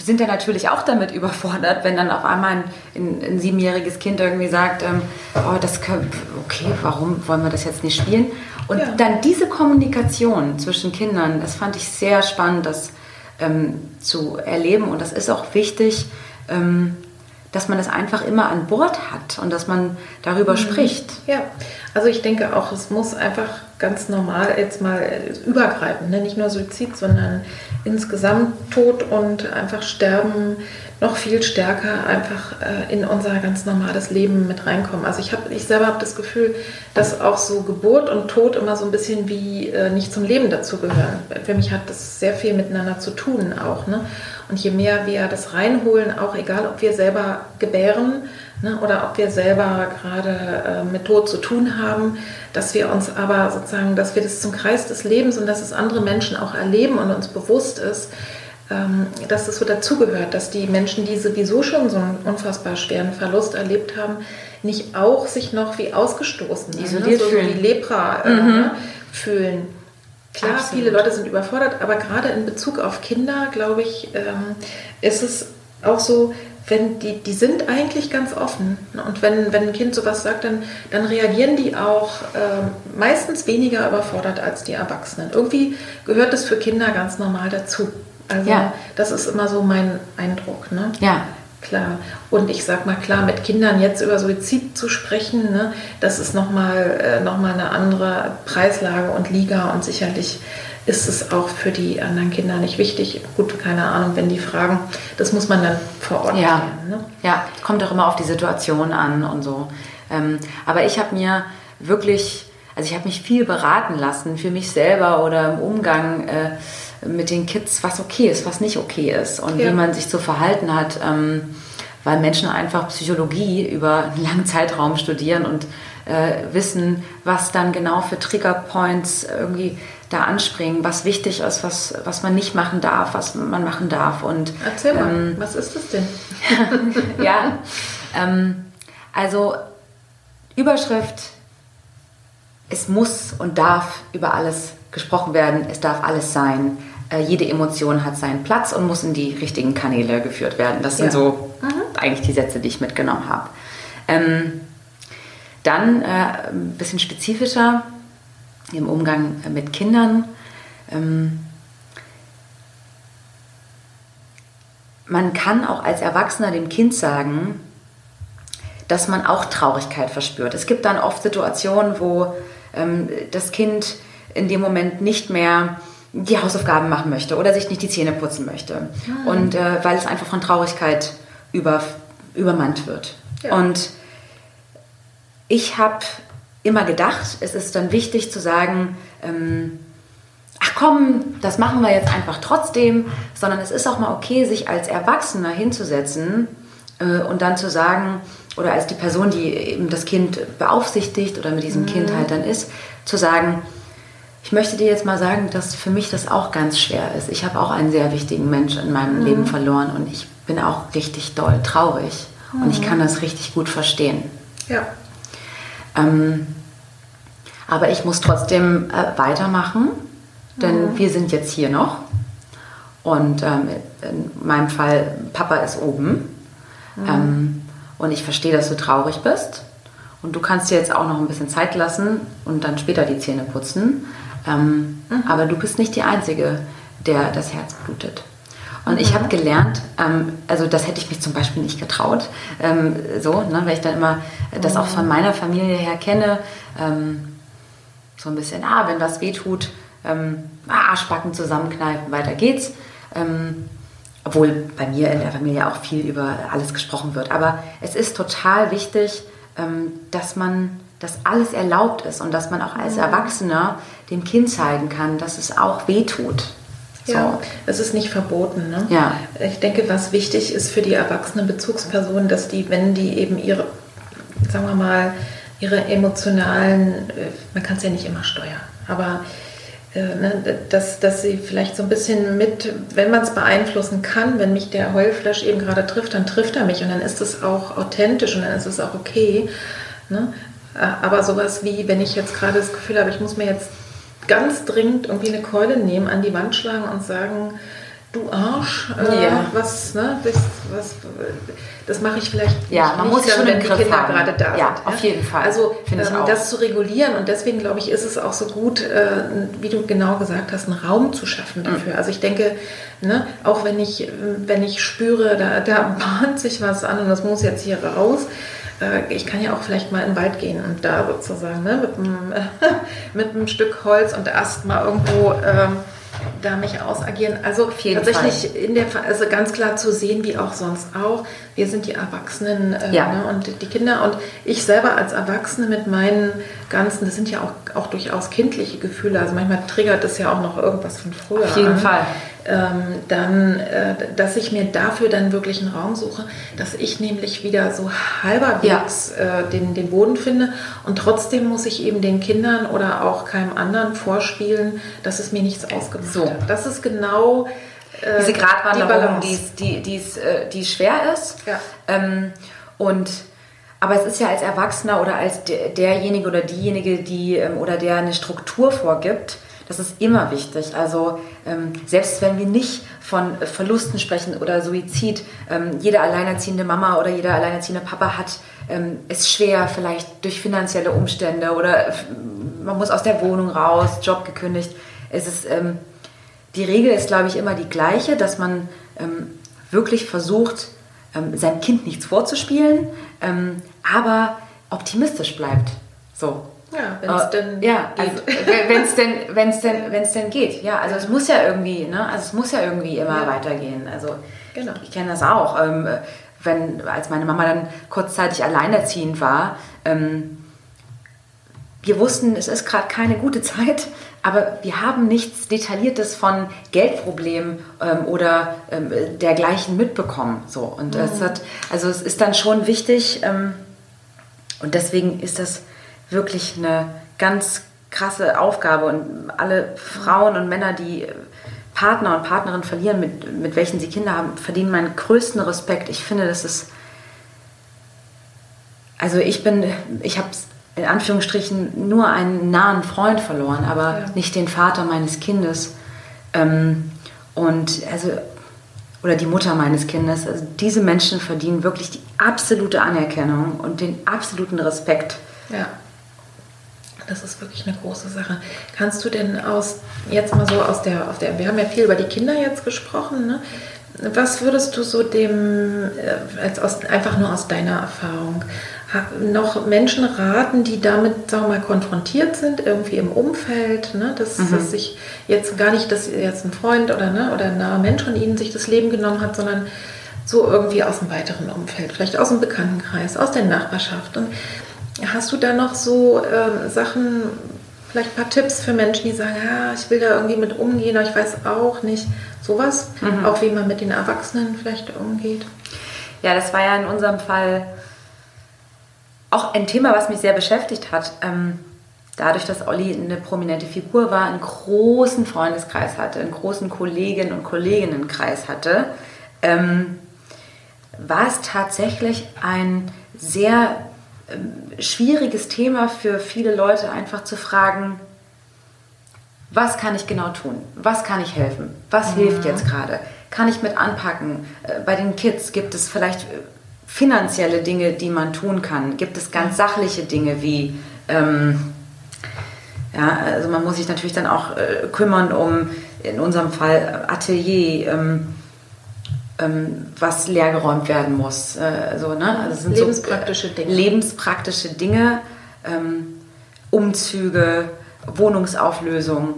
sind dann natürlich auch damit überfordert, wenn dann auf einmal ein, ein, ein siebenjähriges Kind irgendwie sagt, ähm, oh, das können, okay, warum wollen wir das jetzt nicht spielen? Und ja. dann diese Kommunikation zwischen Kindern, das fand ich sehr spannend, das ähm, zu erleben. Und das ist auch wichtig, ähm, dass man das einfach immer an Bord hat und dass man darüber mhm. spricht. Ja, also ich denke auch, es muss einfach ganz normal jetzt mal übergreifen, ne? nicht nur Suizid, sondern insgesamt Tod und einfach Sterben noch viel stärker einfach äh, in unser ganz normales Leben mit reinkommen. Also ich, hab, ich selber habe das Gefühl, dass auch so Geburt und Tod immer so ein bisschen wie äh, nicht zum Leben dazugehören. Für mich hat das sehr viel miteinander zu tun auch. Ne? Und je mehr wir das reinholen, auch egal ob wir selber gebären, ne, oder ob wir selber gerade äh, mit Tod zu tun haben, dass wir uns aber sozusagen, dass wir das zum Kreis des Lebens und dass es andere Menschen auch erleben und uns bewusst ist, ähm, dass das so dazugehört, dass die Menschen, die sowieso schon so einen unfassbar schweren Verlust erlebt haben, nicht auch sich noch wie ausgestoßen, ne, isoliert ne, so fühlen. wie Lepra äh, mhm. Ne, fühlen. Klar, Absolut. viele Leute sind überfordert, aber gerade in Bezug auf Kinder, glaube ich, ähm, ist es auch so, wenn die, die sind eigentlich ganz offen. Und wenn, wenn ein Kind sowas sagt, dann, dann reagieren die auch äh, meistens weniger überfordert als die Erwachsenen. Irgendwie gehört das für Kinder ganz normal dazu. Also ja. das ist immer so mein Eindruck. Ne? Ja. Klar. Und ich sag mal klar, mit Kindern jetzt über Suizid zu sprechen, ne, das ist nochmal äh, noch eine andere Preislage und Liga und sicherlich ist es auch für die anderen Kinder nicht wichtig. Gut, keine Ahnung, wenn die fragen, das muss man dann vor Ort ja. Klären, ne? Ja, kommt auch immer auf die Situation an und so. Ähm, aber ich habe mir wirklich, also ich habe mich viel beraten lassen für mich selber oder im Umgang äh, mit den Kids, was okay ist, was nicht okay ist und ja. wie man sich zu verhalten hat. Ähm, weil Menschen einfach Psychologie über einen langen Zeitraum studieren und äh, wissen, was dann genau für Triggerpoints irgendwie da anspringen, was wichtig ist, was, was man nicht machen darf, was man machen darf. Und, Erzähl mal, ähm, was ist das denn? (laughs) ja, ähm, also Überschrift, es muss und darf über alles gesprochen werden, es darf alles sein. Äh, jede Emotion hat seinen Platz und muss in die richtigen Kanäle geführt werden. Das sind ja. so mhm. eigentlich die Sätze, die ich mitgenommen habe. Ähm, dann äh, ein bisschen spezifischer im Umgang mit Kindern. Ähm, man kann auch als Erwachsener dem Kind sagen, dass man auch Traurigkeit verspürt. Es gibt dann oft Situationen, wo ähm, das Kind in dem Moment nicht mehr die Hausaufgaben machen möchte oder sich nicht die Zähne putzen möchte. Mhm. Und äh, weil es einfach von Traurigkeit über, übermannt wird. Ja. Und ich habe immer gedacht, es ist dann wichtig zu sagen, ähm, ach komm, das machen wir jetzt einfach trotzdem, sondern es ist auch mal okay, sich als Erwachsener hinzusetzen äh, und dann zu sagen, oder als die Person, die eben das Kind beaufsichtigt oder mit diesem mhm. Kind halt dann ist, zu sagen, ich möchte dir jetzt mal sagen, dass für mich das auch ganz schwer ist. Ich habe auch einen sehr wichtigen Mensch in meinem mhm. Leben verloren und ich bin auch richtig doll traurig mhm. und ich kann das richtig gut verstehen. Ja. Ähm, aber ich muss trotzdem äh, weitermachen, denn mhm. wir sind jetzt hier noch. Und ähm, in meinem Fall, Papa ist oben. Mhm. Ähm, und ich verstehe, dass du traurig bist. Und du kannst dir jetzt auch noch ein bisschen Zeit lassen und dann später die Zähne putzen. Ähm, mhm. Aber du bist nicht die Einzige, der das Herz blutet. Und ich habe mhm. gelernt, ähm, also das hätte ich mich zum Beispiel nicht getraut, ähm, so, ne, weil ich dann immer das auch von mhm. meiner Familie her kenne, ähm, so ein bisschen, ah, wenn was wehtut, ähm, Arschbacken zusammenkneifen, weiter geht's. Ähm, obwohl bei mir in der Familie auch viel über alles gesprochen wird. Aber es ist total wichtig, ähm, dass man dass alles erlaubt ist und dass man auch als Erwachsener dem Kind zeigen kann, dass es auch wehtut. Ja, es ist nicht verboten. Ne? Ja. Ich denke, was wichtig ist für die erwachsenen Bezugspersonen, dass die, wenn die eben ihre, sagen wir mal, ihre emotionalen, äh, man kann es ja nicht immer steuern, aber äh, ne, dass, dass sie vielleicht so ein bisschen mit, wenn man es beeinflussen kann, wenn mich der Heulflash eben gerade trifft, dann trifft er mich und dann ist es auch authentisch und dann ist es auch okay. Ne? Äh, aber sowas wie, wenn ich jetzt gerade das Gefühl habe, ich muss mir jetzt ganz dringend irgendwie eine Keule nehmen, an die Wand schlagen und sagen, du Arsch, äh, ja. was, ne, das, was, das mache ich vielleicht ja, man muss schon wenn die Kinder haben. gerade da ja, sind. Ja, auf jeden Fall. Also ähm, das zu regulieren und deswegen glaube ich, ist es auch so gut, äh, wie du genau gesagt hast, einen Raum zu schaffen dafür. Mhm. Also ich denke, ne, auch wenn ich, wenn ich spüre, da, da bahnt sich was an und das muss jetzt hier raus, äh, ich kann ja auch vielleicht mal in den Wald gehen und da sozusagen ne, mit, einem, (laughs) mit einem Stück Holz und Ast mal irgendwo ähm, da mich ausagieren. Also tatsächlich Fall. in der also ganz klar zu sehen, wie auch sonst auch. Wir sind die Erwachsenen äh, ja. ne, und die Kinder und ich selber als Erwachsene mit meinen ganzen, das sind ja auch, auch durchaus kindliche Gefühle. Also manchmal triggert das ja auch noch irgendwas von früher. Auf jeden an. Fall ähm, dann, äh, dass ich mir dafür dann wirklich einen Raum suche, dass ich nämlich wieder so halberwegs ja. äh, den, den Boden finde und trotzdem muss ich eben den Kindern oder auch keinem anderen vorspielen, dass es mir nichts ausgemacht so. hat. Das ist genau äh, diese Gratwanderung, die, die, die, äh, die schwer ist. Ja. Ähm, und aber es ist ja als Erwachsener oder als derjenige oder diejenige, die ähm, oder der eine Struktur vorgibt, das ist immer wichtig. Also ähm, selbst wenn wir nicht von Verlusten sprechen oder Suizid, ähm, jede alleinerziehende Mama oder jeder alleinerziehende Papa hat es schwer, vielleicht durch finanzielle Umstände oder man muss aus der Wohnung raus, Job gekündigt. Es ist, die Regel ist, glaube ich, immer die gleiche, dass man wirklich versucht, seinem Kind nichts vorzuspielen, aber optimistisch bleibt. So. Ja, wenn es uh, denn ja, geht. Also, wenn es denn, wenn's denn, wenn's denn geht. Ja, also es muss ja irgendwie, ne? Also es muss ja irgendwie immer ja. weitergehen. Also genau. ich, ich kenne das auch. Ähm, wenn, als meine Mama dann kurzzeitig alleinerziehend war, ähm, wir wussten, es ist gerade keine gute Zeit, aber wir haben nichts Detailliertes von Geldproblemen ähm, oder ähm, dergleichen mitbekommen. So. Und mhm. es hat, also es ist dann schon wichtig, ähm, und deswegen ist das wirklich eine ganz krasse Aufgabe und alle Frauen und Männer, die Partner und Partnerinnen verlieren, mit, mit welchen sie Kinder haben, verdienen meinen größten Respekt. Ich finde, das ist, also ich bin, ich habe in Anführungsstrichen nur einen nahen Freund verloren, aber ja. nicht den Vater meines Kindes. Ähm, und also, oder die Mutter meines Kindes. Also diese Menschen verdienen wirklich die absolute Anerkennung und den absoluten Respekt. Ja. Das ist wirklich eine große Sache. Kannst du denn aus, jetzt mal so aus der, aus der wir haben ja viel über die Kinder jetzt gesprochen, ne? was würdest du so dem, äh, als aus, einfach nur aus deiner Erfahrung, noch Menschen raten, die damit, sagen wir mal, konfrontiert sind, irgendwie im Umfeld, ne? dass, mhm. dass sich jetzt gar nicht, dass jetzt ein Freund oder, ne, oder ein naher Mensch von ihnen sich das Leben genommen hat, sondern so irgendwie aus dem weiteren Umfeld, vielleicht aus dem Bekanntenkreis, aus der Nachbarschaft. Und Hast du da noch so äh, Sachen, vielleicht ein paar Tipps für Menschen, die sagen, ja, ich will da irgendwie mit umgehen, aber ich weiß auch nicht. Sowas, mhm. auch wie man mit den Erwachsenen vielleicht umgeht. Ja, das war ja in unserem Fall auch ein Thema, was mich sehr beschäftigt hat. Ähm, dadurch, dass Olli eine prominente Figur war, einen großen Freundeskreis hatte, einen großen Kolleginnen- und Kolleginnenkreis hatte, ähm, war es tatsächlich ein sehr ähm, schwieriges Thema für viele Leute, einfach zu fragen, was kann ich genau tun? Was kann ich helfen? Was mhm. hilft jetzt gerade? Kann ich mit anpacken? Äh, bei den Kids gibt es vielleicht äh, finanzielle Dinge, die man tun kann? Gibt es ganz sachliche Dinge wie, ähm, ja, also man muss sich natürlich dann auch äh, kümmern um, in unserem Fall Atelier, ähm, ähm, was leergeräumt werden muss. Äh, so, ne? also sind lebenspraktische so, Dinge. Lebenspraktische Dinge, ähm, Umzüge, Wohnungsauflösung.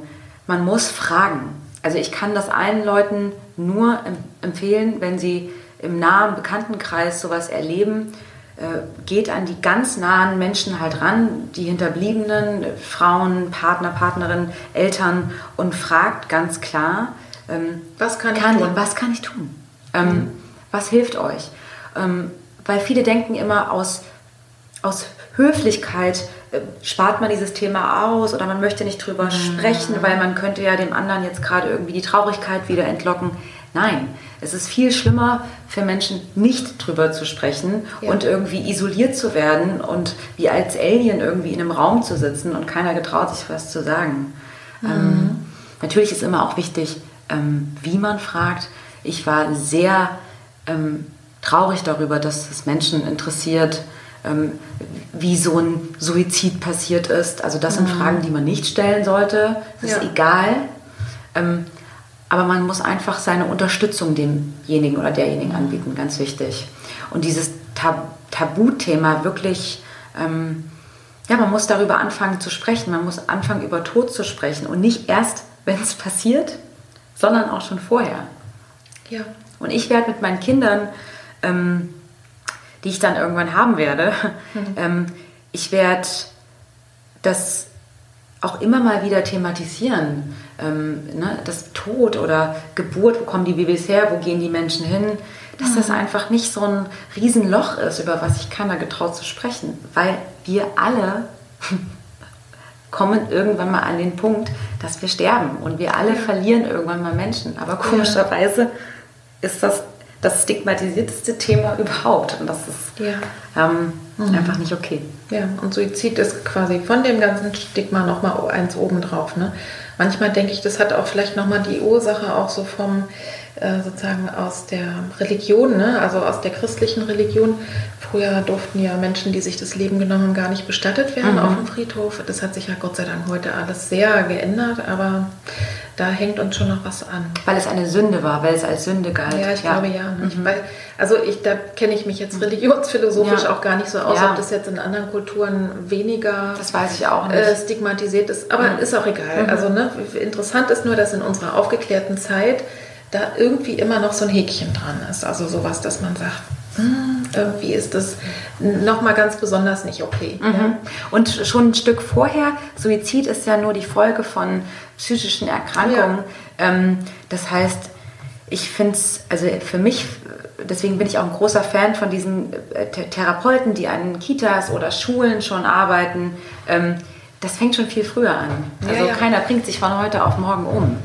Man muss fragen. Also ich kann das allen Leuten nur empfehlen, wenn sie im nahen Bekanntenkreis sowas erleben, äh, geht an die ganz nahen Menschen halt ran, die Hinterbliebenen, Frauen, Partner, Partnerinnen, Eltern und fragt ganz klar, ähm, was, kann ich kann, tun? was kann ich tun? Ähm, mhm. Was hilft euch? Ähm, weil viele denken immer aus, aus Höflichkeit äh, spart man dieses Thema aus oder man möchte nicht drüber mhm. sprechen, weil man könnte ja dem anderen jetzt gerade irgendwie die Traurigkeit wieder entlocken. Nein, es ist viel schlimmer für Menschen, nicht drüber zu sprechen ja. und irgendwie isoliert zu werden und wie als Alien irgendwie in einem Raum zu sitzen und keiner getraut sich was zu sagen. Mhm. Ähm, natürlich ist immer auch wichtig, ähm, wie man fragt. Ich war sehr ähm, traurig darüber, dass es Menschen interessiert, ähm, wie so ein Suizid passiert ist. Also das sind mhm. Fragen, die man nicht stellen sollte. Das ja. ist egal. Aber man muss einfach seine Unterstützung demjenigen oder derjenigen anbieten, ganz wichtig. Und dieses Tab Tabuthema wirklich, ähm, ja, man muss darüber anfangen zu sprechen, man muss anfangen über Tod zu sprechen und nicht erst, wenn es passiert, sondern auch schon vorher. Ja. Und ich werde mit meinen Kindern, ähm, die ich dann irgendwann haben werde, mhm. ähm, ich werde das auch immer mal wieder thematisieren. Ähm, ne, das Tod oder Geburt, wo kommen die Babys her, wo gehen die Menschen hin, dass das mhm. einfach nicht so ein Riesenloch ist, über was sich keiner getraut zu sprechen, weil wir alle (laughs) kommen irgendwann mal an den Punkt, dass wir sterben und wir alle verlieren irgendwann mal Menschen. Aber komischerweise ist das das stigmatisierteste Thema überhaupt und das ist ja. ähm, mhm. einfach nicht okay. Ja, und Suizid ist quasi von dem ganzen Stigma nochmal eins obendrauf. Ne? Manchmal denke ich, das hat auch vielleicht nochmal die Ursache auch so vom, äh, sozusagen aus der Religion, ne? also aus der christlichen Religion. Früher durften ja Menschen, die sich das Leben genommen haben, gar nicht bestattet werden mhm. auf dem Friedhof. Das hat sich ja Gott sei Dank heute alles sehr geändert, aber da hängt uns schon noch was an. Weil es eine Sünde war, weil es als Sünde galt. Ja, ich ja. glaube ja. Mhm. Weil, also ich, da kenne ich mich jetzt mhm. religionsphilosophisch ja. auch gar nicht so aus, ja. ob das jetzt in anderen Kulturen weniger das weiß ich auch nicht. Äh, stigmatisiert ist. Aber mhm. ist auch egal. Mhm. Also ne, interessant ist nur, dass in unserer aufgeklärten Zeit da irgendwie immer noch so ein Häkchen dran ist. Also sowas, dass man sagt, hm, irgendwie ist das nochmal ganz besonders nicht okay. Mhm. Ja. Und schon ein Stück vorher, Suizid ist ja nur die Folge von psychischen Erkrankungen. Ja. Ähm, das heißt, ich finde es, also für mich, deswegen bin ich auch ein großer Fan von diesen äh, Therapeuten, die an Kitas oder Schulen schon arbeiten. Ähm, das fängt schon viel früher an. Also ja, keiner bringt sich von heute auf morgen um.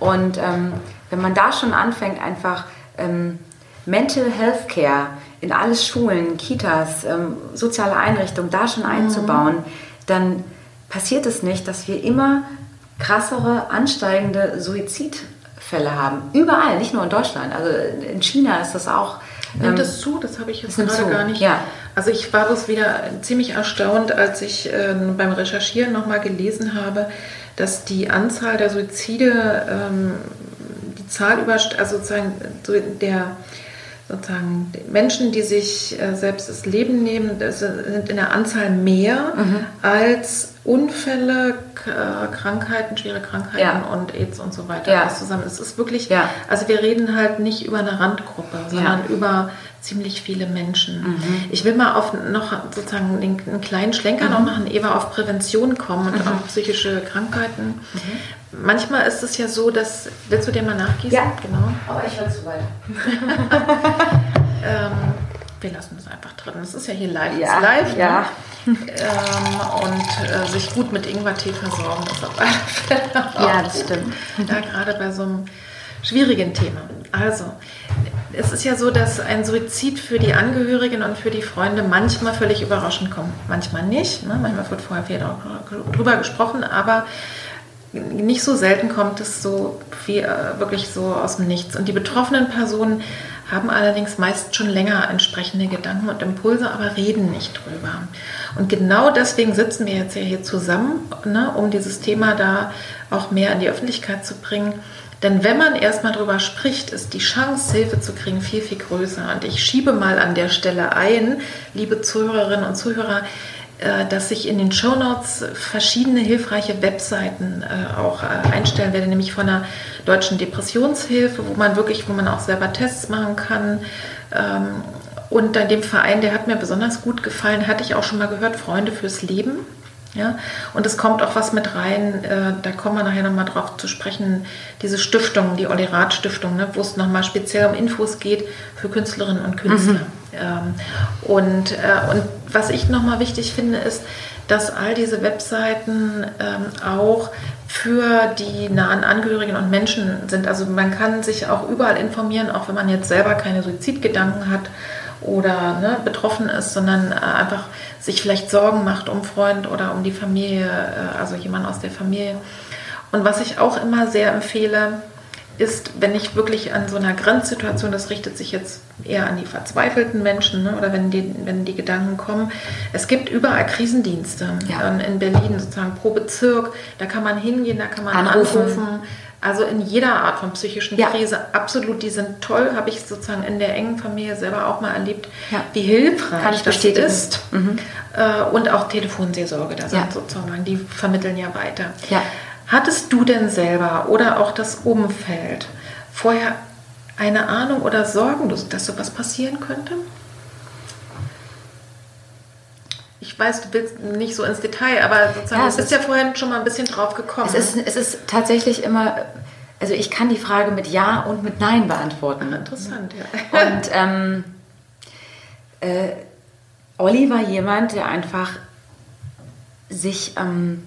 Und ähm, wenn man da schon anfängt, einfach ähm, Mental Health Care in alle Schulen, Kitas, ähm, soziale Einrichtungen da schon einzubauen, mhm. dann passiert es nicht, dass wir immer krassere, ansteigende Suizidfälle haben. Überall, nicht nur in Deutschland. Also in China ist das auch. Nimmt ähm, das zu? Das habe ich jetzt gerade zu. gar nicht. Ja. Also ich war bloß wieder ziemlich erstaunt, als ich äh, beim Recherchieren nochmal gelesen habe, dass die Anzahl der Suizide, ähm, Zahl über, also sozusagen der sozusagen Menschen, die sich äh, selbst das Leben nehmen, das sind in der Anzahl mehr mhm. als Unfälle, äh, Krankheiten, schwere Krankheiten ja. und AIDS und so weiter ja. zusammen. Es ist wirklich, ja. also wir reden halt nicht über eine Randgruppe, sondern über ziemlich viele Menschen. Mhm. Ich will mal auf noch sozusagen einen kleinen Schlenker mhm. noch machen, Eva, auf Prävention kommen und mhm. auf psychische Krankheiten. Manchmal ist es ja so, dass, willst du dir mal nachgießen? Ja, genau. Aber ich höre zu weit. (laughs) ähm, wir lassen es einfach drin. Das ist ja hier live. Ja, live, ja. Ne? ähm, und äh, sich gut mit Ingwertee versorgen ist auf alle Fälle. Ja, das stimmt. Ja, gerade bei so einem schwierigen Thema. Also, es ist ja so, dass ein Suizid für die Angehörigen und für die Freunde manchmal völlig überraschend kommt. Manchmal nicht. Ne? Manchmal wird vorher viel drüber gesprochen, aber nicht so selten kommt es so wie, äh, wirklich so aus dem Nichts. Und die betroffenen Personen haben allerdings meist schon länger entsprechende Gedanken und Impulse, aber reden nicht drüber. Und genau deswegen sitzen wir jetzt ja hier zusammen, ne, um dieses Thema da auch mehr in die Öffentlichkeit zu bringen. Denn wenn man erstmal drüber spricht, ist die Chance, Hilfe zu kriegen, viel, viel größer. Und ich schiebe mal an der Stelle ein, liebe Zuhörerinnen und Zuhörer, dass ich in den Show Notes verschiedene hilfreiche Webseiten äh, auch äh, einstellen werde, nämlich von der Deutschen Depressionshilfe, wo man wirklich, wo man auch selber Tests machen kann. Ähm, und dann dem Verein, der hat mir besonders gut gefallen, hatte ich auch schon mal gehört, Freunde fürs Leben. Ja, und es kommt auch was mit rein, äh, da kommen wir nachher nochmal drauf zu sprechen, diese Stiftung, die Olli Rath Stiftung, ne, wo es nochmal speziell um Infos geht für Künstlerinnen und Künstler. Mhm. Ähm, und, äh, und was ich nochmal wichtig finde, ist, dass all diese Webseiten ähm, auch für die nahen Angehörigen und Menschen sind. Also man kann sich auch überall informieren, auch wenn man jetzt selber keine Suizidgedanken hat oder ne, betroffen ist, sondern äh, einfach sich vielleicht Sorgen macht um Freund oder um die Familie, äh, also jemand aus der Familie. Und was ich auch immer sehr empfehle, ist, wenn ich wirklich an so einer Grenzsituation, das richtet sich jetzt eher an die verzweifelten Menschen ne, oder wenn die, wenn die Gedanken kommen, es gibt überall Krisendienste ja. in Berlin, sozusagen pro Bezirk, da kann man hingehen, da kann man anrufen. anrufen. Also in jeder Art von psychischen ja. Krise, absolut, die sind toll, habe ich sozusagen in der engen Familie selber auch mal erlebt, ja. wie hilfreich das ist. Mhm. Äh, und auch Telefonseelsorge, da sind sozusagen, die vermitteln ja weiter. Ja. Hattest du denn selber oder auch das Umfeld vorher eine Ahnung oder Sorgen, dass sowas passieren könnte? Ich weiß, du willst nicht so ins Detail, aber sozusagen, ja, du bist ja vorhin schon mal ein bisschen drauf gekommen. Es ist, es ist tatsächlich immer, also ich kann die Frage mit Ja und mit Nein beantworten. Ach, interessant, ja. (laughs) Und ähm, äh, Olli war jemand, der einfach sich ähm,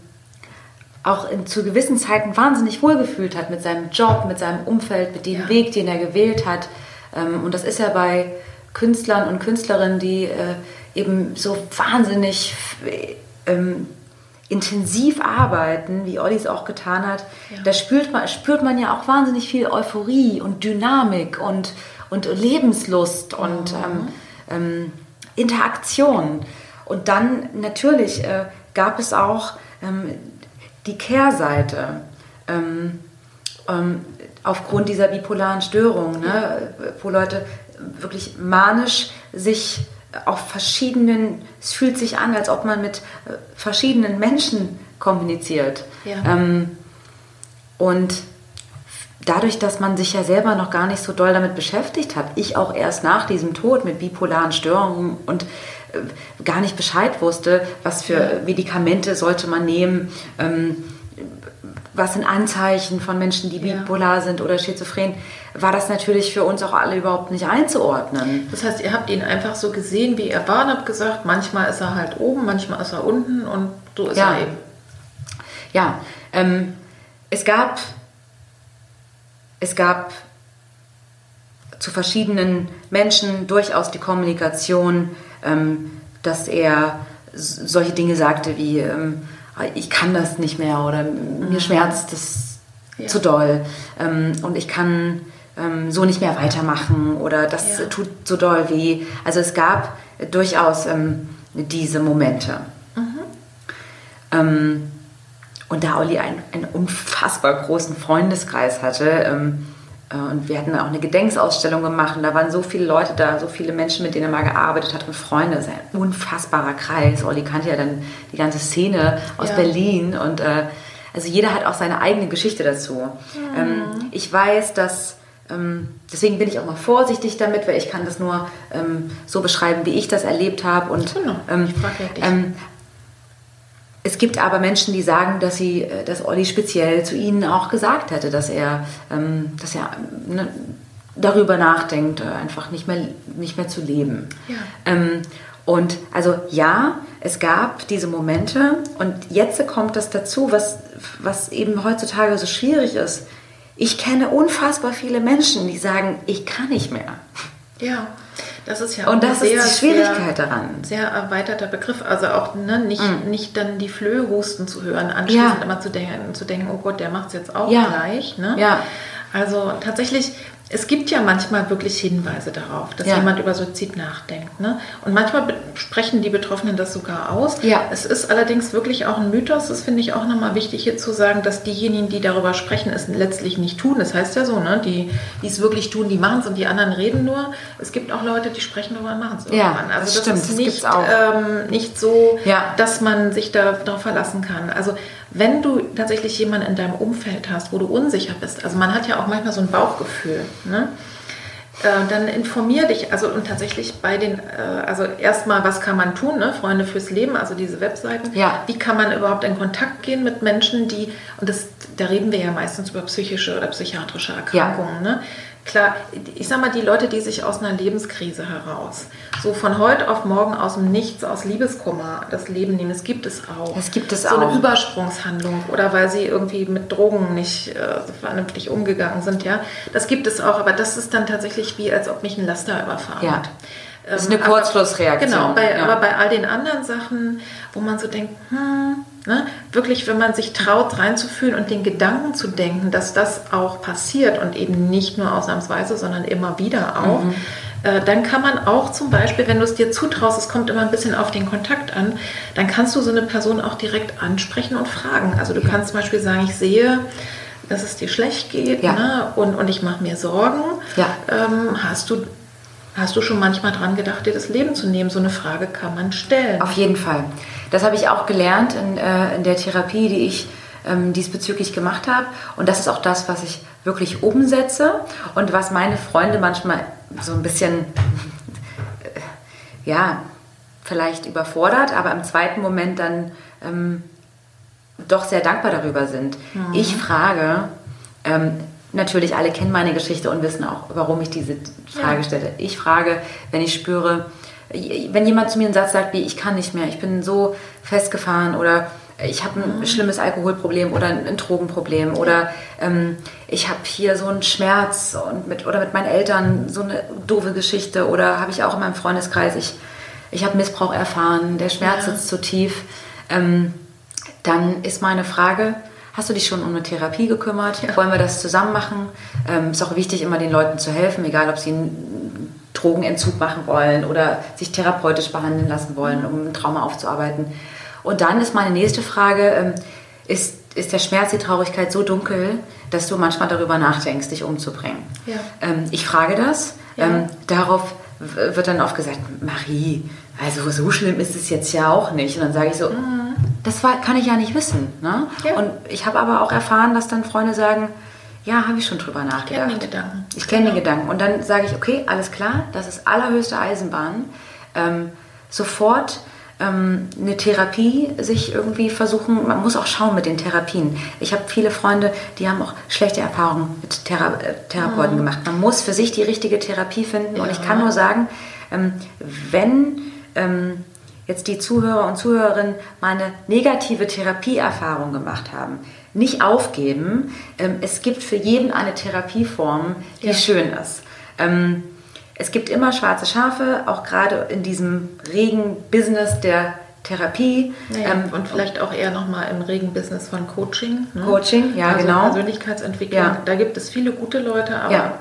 auch in, zu gewissen Zeiten wahnsinnig wohlgefühlt hat mit seinem Job, mit seinem Umfeld, mit dem ja. Weg, den er gewählt hat. Ähm, und das ist ja bei Künstlern und Künstlerinnen, die äh, eben so wahnsinnig ähm, intensiv arbeiten, wie Olli es auch getan hat, ja. da spürt man, spürt man ja auch wahnsinnig viel Euphorie und Dynamik und, und Lebenslust und mhm. ähm, ähm, Interaktion. Und dann natürlich äh, gab es auch ähm, die Kehrseite. Ähm, ähm, aufgrund dieser bipolaren Störung, ne, wo Leute wirklich manisch sich auf verschiedenen, es fühlt sich an, als ob man mit äh, verschiedenen Menschen kommuniziert. Ja. Ähm, und dadurch, dass man sich ja selber noch gar nicht so doll damit beschäftigt hat, ich auch erst nach diesem Tod mit bipolaren Störungen und gar nicht Bescheid wusste, was für Medikamente sollte man nehmen. Ähm, was sind Anzeichen von Menschen, die bipolar ja. sind oder schizophren, war das natürlich für uns auch alle überhaupt nicht einzuordnen. Das heißt, ihr habt ihn einfach so gesehen, wie er war und habt gesagt, manchmal ist er halt oben, manchmal ist er unten und so ist ja. er eben. Ja, ähm, es gab es gab zu verschiedenen Menschen durchaus die Kommunikation, dass er solche Dinge sagte wie ähm, ich kann das nicht mehr oder mhm. mir schmerzt das ja. zu doll ähm, und ich kann ähm, so nicht mehr weitermachen oder das ja. tut so doll weh. Also es gab durchaus ähm, diese Momente. Mhm. und da Olli einen, einen unfassbar großen Freundeskreis hatte, ähm, und wir hatten auch eine Gedenksausstellung gemacht und da waren so viele Leute da, so viele Menschen, mit denen er mal gearbeitet hat und Freunde. Das ist ein unfassbarer Kreis. Olli kannte ja dann die ganze Szene aus ja. Berlin und äh, also jeder hat auch seine eigene Geschichte dazu. Mhm. Ähm, ich weiß, dass ähm, deswegen bin ich auch mal vorsichtig damit, weil ich kann das nur ähm, so beschreiben, wie ich das erlebt habe. Und genau. ähm, ähm, es gibt aber Menschen, die sagen, dass sie, äh, dass Olli speziell zu ihnen auch gesagt hätte, dass er, ähm, dass er ne, darüber nachdenkt, äh, einfach nicht mehr, nicht mehr zu leben. Ja. Ähm, und also ja, es gab diese Momente und jetzt kommt das dazu, was, was eben heutzutage so schwierig ist ich kenne unfassbar viele Menschen, die sagen, ich kann nicht mehr. Ja, das ist ja auch Und das sehr, ist die Schwierigkeit sehr, daran. Sehr erweiterter Begriff. Also auch ne, nicht, mm. nicht dann die Flöhe husten zu hören, anschließend ja. immer zu denken, zu denken, oh Gott, der macht es jetzt auch ja. gleich. Ne? Ja. Also tatsächlich es gibt ja manchmal wirklich Hinweise darauf, dass ja. jemand über Suizid nachdenkt. Ne? Und manchmal sprechen die Betroffenen das sogar aus. Ja. Es ist allerdings wirklich auch ein Mythos. Das finde ich auch nochmal wichtig hier zu sagen, dass diejenigen, die darüber sprechen, es letztlich nicht tun. Das heißt ja so, ne? die, die es wirklich tun, die machen es und die anderen reden nur. Es gibt auch Leute, die sprechen darüber und machen es irgendwann. Ja, also das, das stimmt, ist nicht, ähm, nicht so, ja. dass man sich darauf verlassen kann. Also wenn du tatsächlich jemanden in deinem Umfeld hast, wo du unsicher bist, also man hat ja auch manchmal so ein Bauchgefühl, ne? Äh, dann informier dich, also und tatsächlich bei den, äh, also erstmal, was kann man tun, ne? Freunde fürs Leben, also diese Webseiten, ja. wie kann man überhaupt in Kontakt gehen mit Menschen, die, und das, da reden wir ja meistens über psychische oder psychiatrische Erkrankungen, ja. ne? Klar, ich sag mal, die Leute, die sich aus einer Lebenskrise heraus, so von heute auf morgen aus dem Nichts, aus Liebeskummer das Leben nehmen, das gibt es auch. Das gibt es so auch. So eine Übersprungshandlung oder weil sie irgendwie mit Drogen nicht äh, vernünftig umgegangen sind, ja. Das gibt es auch, aber das ist dann tatsächlich wie, als ob mich ein Laster überfahren ja. hat. Das ist eine ähm, Kurzschlussreaktion. Genau, bei, ja. aber bei all den anderen Sachen, wo man so denkt, hm, ne, wirklich, wenn man sich traut, reinzufühlen und den Gedanken zu denken, dass das auch passiert und eben nicht nur ausnahmsweise, sondern immer wieder auch, mhm. Äh, dann kann man auch zum Beispiel, wenn du es dir zutraust, es kommt immer ein bisschen auf den Kontakt an, dann kannst du so eine Person auch direkt ansprechen und fragen. Also du kannst zum Beispiel sagen, ich sehe, dass es dir schlecht geht ja. ne? und, und ich mache mir Sorgen. Ja. Ähm, hast du Hast du schon manchmal dran gedacht, dir das Leben zu nehmen? So eine Frage kann man stellen. Auf jeden Fall. Das habe ich auch gelernt in, äh, in der Therapie, die ich ähm, diesbezüglich gemacht habe. Und das ist auch das, was ich wirklich umsetze und was meine Freunde manchmal so ein bisschen, äh, ja, vielleicht überfordert, aber im zweiten Moment dann ähm, doch sehr dankbar darüber sind. Mhm. Ich frage, ähm, natürlich alle kennen meine Geschichte und wissen auch, warum ich diese Frage ja. stelle. Ich frage, wenn ich spüre, wenn jemand zu mir einen Satz sagt wie, ich kann nicht mehr, ich bin so festgefahren oder ich habe ein mhm. schlimmes Alkoholproblem oder ein Drogenproblem oder ähm, ich habe hier so einen Schmerz und mit, oder mit meinen Eltern so eine doofe Geschichte oder habe ich auch in meinem Freundeskreis, ich, ich habe Missbrauch erfahren, der Schmerz ja. sitzt zu tief, ähm, dann ist meine Frage, Hast du dich schon um eine Therapie gekümmert? Ja. Wollen wir das zusammen machen? Ähm, ist auch wichtig, immer den Leuten zu helfen, egal ob sie einen Drogenentzug machen wollen oder sich therapeutisch behandeln lassen wollen, mhm. um ein Trauma aufzuarbeiten. Und dann ist meine nächste Frage, ähm, ist, ist der Schmerz, die Traurigkeit so dunkel, dass du manchmal darüber nachdenkst, dich umzubringen? Ja. Ähm, ich frage das. Ja. Ähm, darauf wird dann oft gesagt, Marie, also so schlimm ist es jetzt ja auch nicht. Und dann sage ich so, mhm. das war, kann ich ja nicht wissen. Ne? Ja. Und ich habe aber auch erfahren, dass dann Freunde sagen, ja, habe ich schon drüber nachgedacht. Ich kenne die Gedanken. Ich kenne die Gedanken. Und dann sage ich, okay, alles klar, das ist allerhöchste Eisenbahn. Ähm, sofort ähm, eine Therapie sich irgendwie versuchen, man muss auch schauen mit den Therapien. Ich habe viele Freunde, die haben auch schlechte Erfahrungen mit Thera äh, Therapeuten mhm. gemacht. Man muss für sich die richtige Therapie finden. Ja. Und ich kann nur sagen, ähm, wenn ähm, jetzt die Zuhörer und Zuhörerinnen mal eine negative Therapieerfahrung gemacht haben, nicht aufgeben. Es gibt für jeden eine Therapieform, die ja. schön ist. Es gibt immer schwarze Schafe, auch gerade in diesem regen Business der Therapie. Naja, ähm, und vielleicht auch eher nochmal im regen Business von Coaching. Ne? Coaching, ja, also genau. Persönlichkeitsentwicklung. Ja. Da gibt es viele gute Leute, aber ja,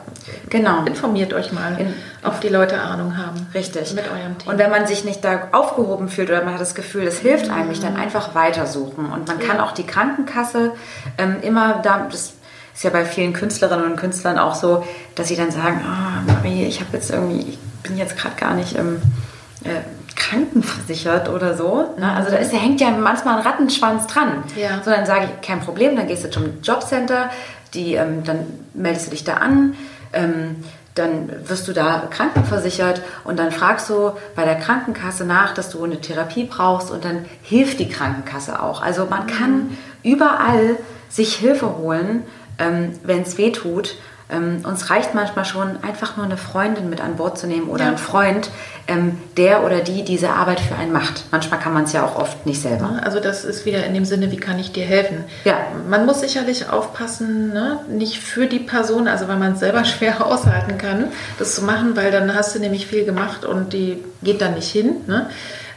genau. informiert euch mal, in, ob die Leute Ahnung haben. Richtig. Mit eurem Thema. Und wenn man sich nicht da aufgehoben fühlt oder man hat das Gefühl, das hilft mhm. eigentlich, dann einfach weitersuchen. Und man kann auch die Krankenkasse ähm, immer da, das Ist ja bei vielen Künstlerinnen und Künstlern auch so, dass sie dann sagen, oh, Marie, ich habe jetzt irgendwie, ich bin jetzt gerade gar nicht im äh, krankenversichert oder so. Ne? Also da ist, da hängt ja manchmal ein Rattenschwanz dran. Ja. So dann sage ich, kein Problem, dann gehst du zum Jobcenter, die, ähm, dann meldest du dich da an. Ähm, dann wirst du da krankenversichert und dann fragst du bei der Krankenkasse nach, dass du eine Therapie brauchst und dann hilft die Krankenkasse auch. Also man kann mhm. überall sich Hilfe holen, ähm, wenn es weh tut. Ähm, uns reicht manchmal schon, einfach nur eine Freundin mit an Bord zu nehmen oder ja. einen Freund, ähm, der oder die diese Arbeit für einen macht. Manchmal kann man es ja auch oft nicht selber. Also das ist wieder in dem Sinne, wie kann ich dir helfen? Ja. Man muss sicherlich aufpassen, ne? nicht für die Person, also weil man es selber (laughs) schwer aushalten kann, das zu machen, weil dann hast du nämlich viel gemacht und die geht dann nicht hin. Ne?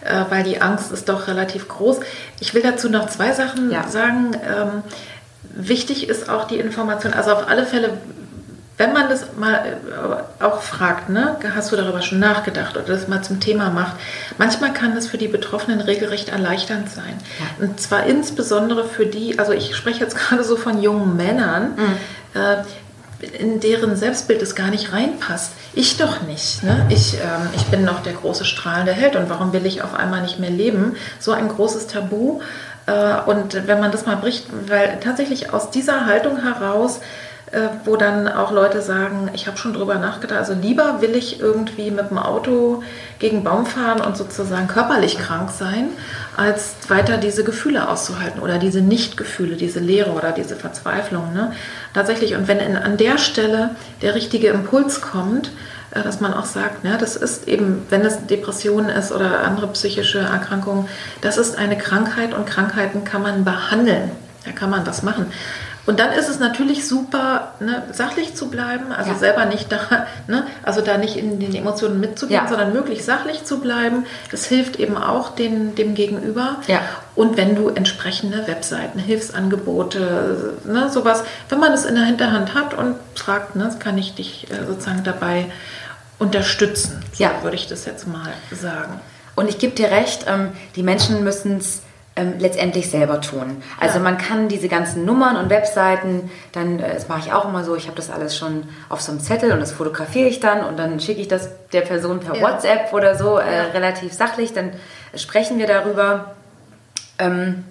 Äh, weil die Angst ist doch relativ groß. Ich will dazu noch zwei Sachen ja. sagen. Ähm, wichtig ist auch die Information, also auf alle Fälle wenn man das mal äh, auch fragt, ne, hast du darüber schon nachgedacht oder das mal zum Thema macht, manchmal kann das für die Betroffenen regelrecht erleichternd sein. Ja. Und zwar insbesondere für die, also ich spreche jetzt (laughs) gerade so von jungen Männern, mhm. äh, in deren Selbstbild es gar nicht reinpasst. Ich doch nicht. Ne? Ich, ähm, ich bin noch der große strahlende Held und warum will ich auf einmal nicht mehr leben? So ein großes Tabu. Äh, und wenn man das mal bricht, weil tatsächlich aus dieser Haltung heraus äh, wo dann auch Leute sagen, ich habe schon drüber nachgedacht, also lieber will ich irgendwie mit dem Auto gegen Baum fahren und sozusagen körperlich krank sein, als weiter diese Gefühle auszuhalten oder diese Nichtgefühle, diese Leere oder diese Verzweiflung. Ne? Tatsächlich, und wenn in, an der Stelle der richtige Impuls kommt, dass man auch sagt, ne, das ist eben, wenn es Depression ist oder andere psychische Erkrankungen, das ist eine Krankheit und Krankheiten kann man behandeln. Da kann man was machen. Und dann ist es natürlich super, ne, sachlich zu bleiben, also ja. selber nicht da, ne, also da nicht in den Emotionen mitzugehen, ja. sondern möglichst sachlich zu bleiben. Das hilft eben auch den, dem Gegenüber. Ja. Und wenn du entsprechende Webseiten, Hilfsangebote, ne, sowas, wenn man es in der Hinterhand hat und fragt, ne, kann ich dich äh, sozusagen dabei unterstützen, so ja. würde ich das jetzt mal sagen. Und ich gebe dir recht, ähm, die Menschen müssen es ähm, letztendlich selber tun. Also ja. man kann diese ganzen Nummern und Webseiten, dann, äh, das mache ich auch immer so, ich habe das alles schon auf so einem Zettel und das fotografiere ich dann und dann schicke ich das der Person per ja. WhatsApp oder so, äh, relativ sachlich, dann sprechen wir darüber. Ähm,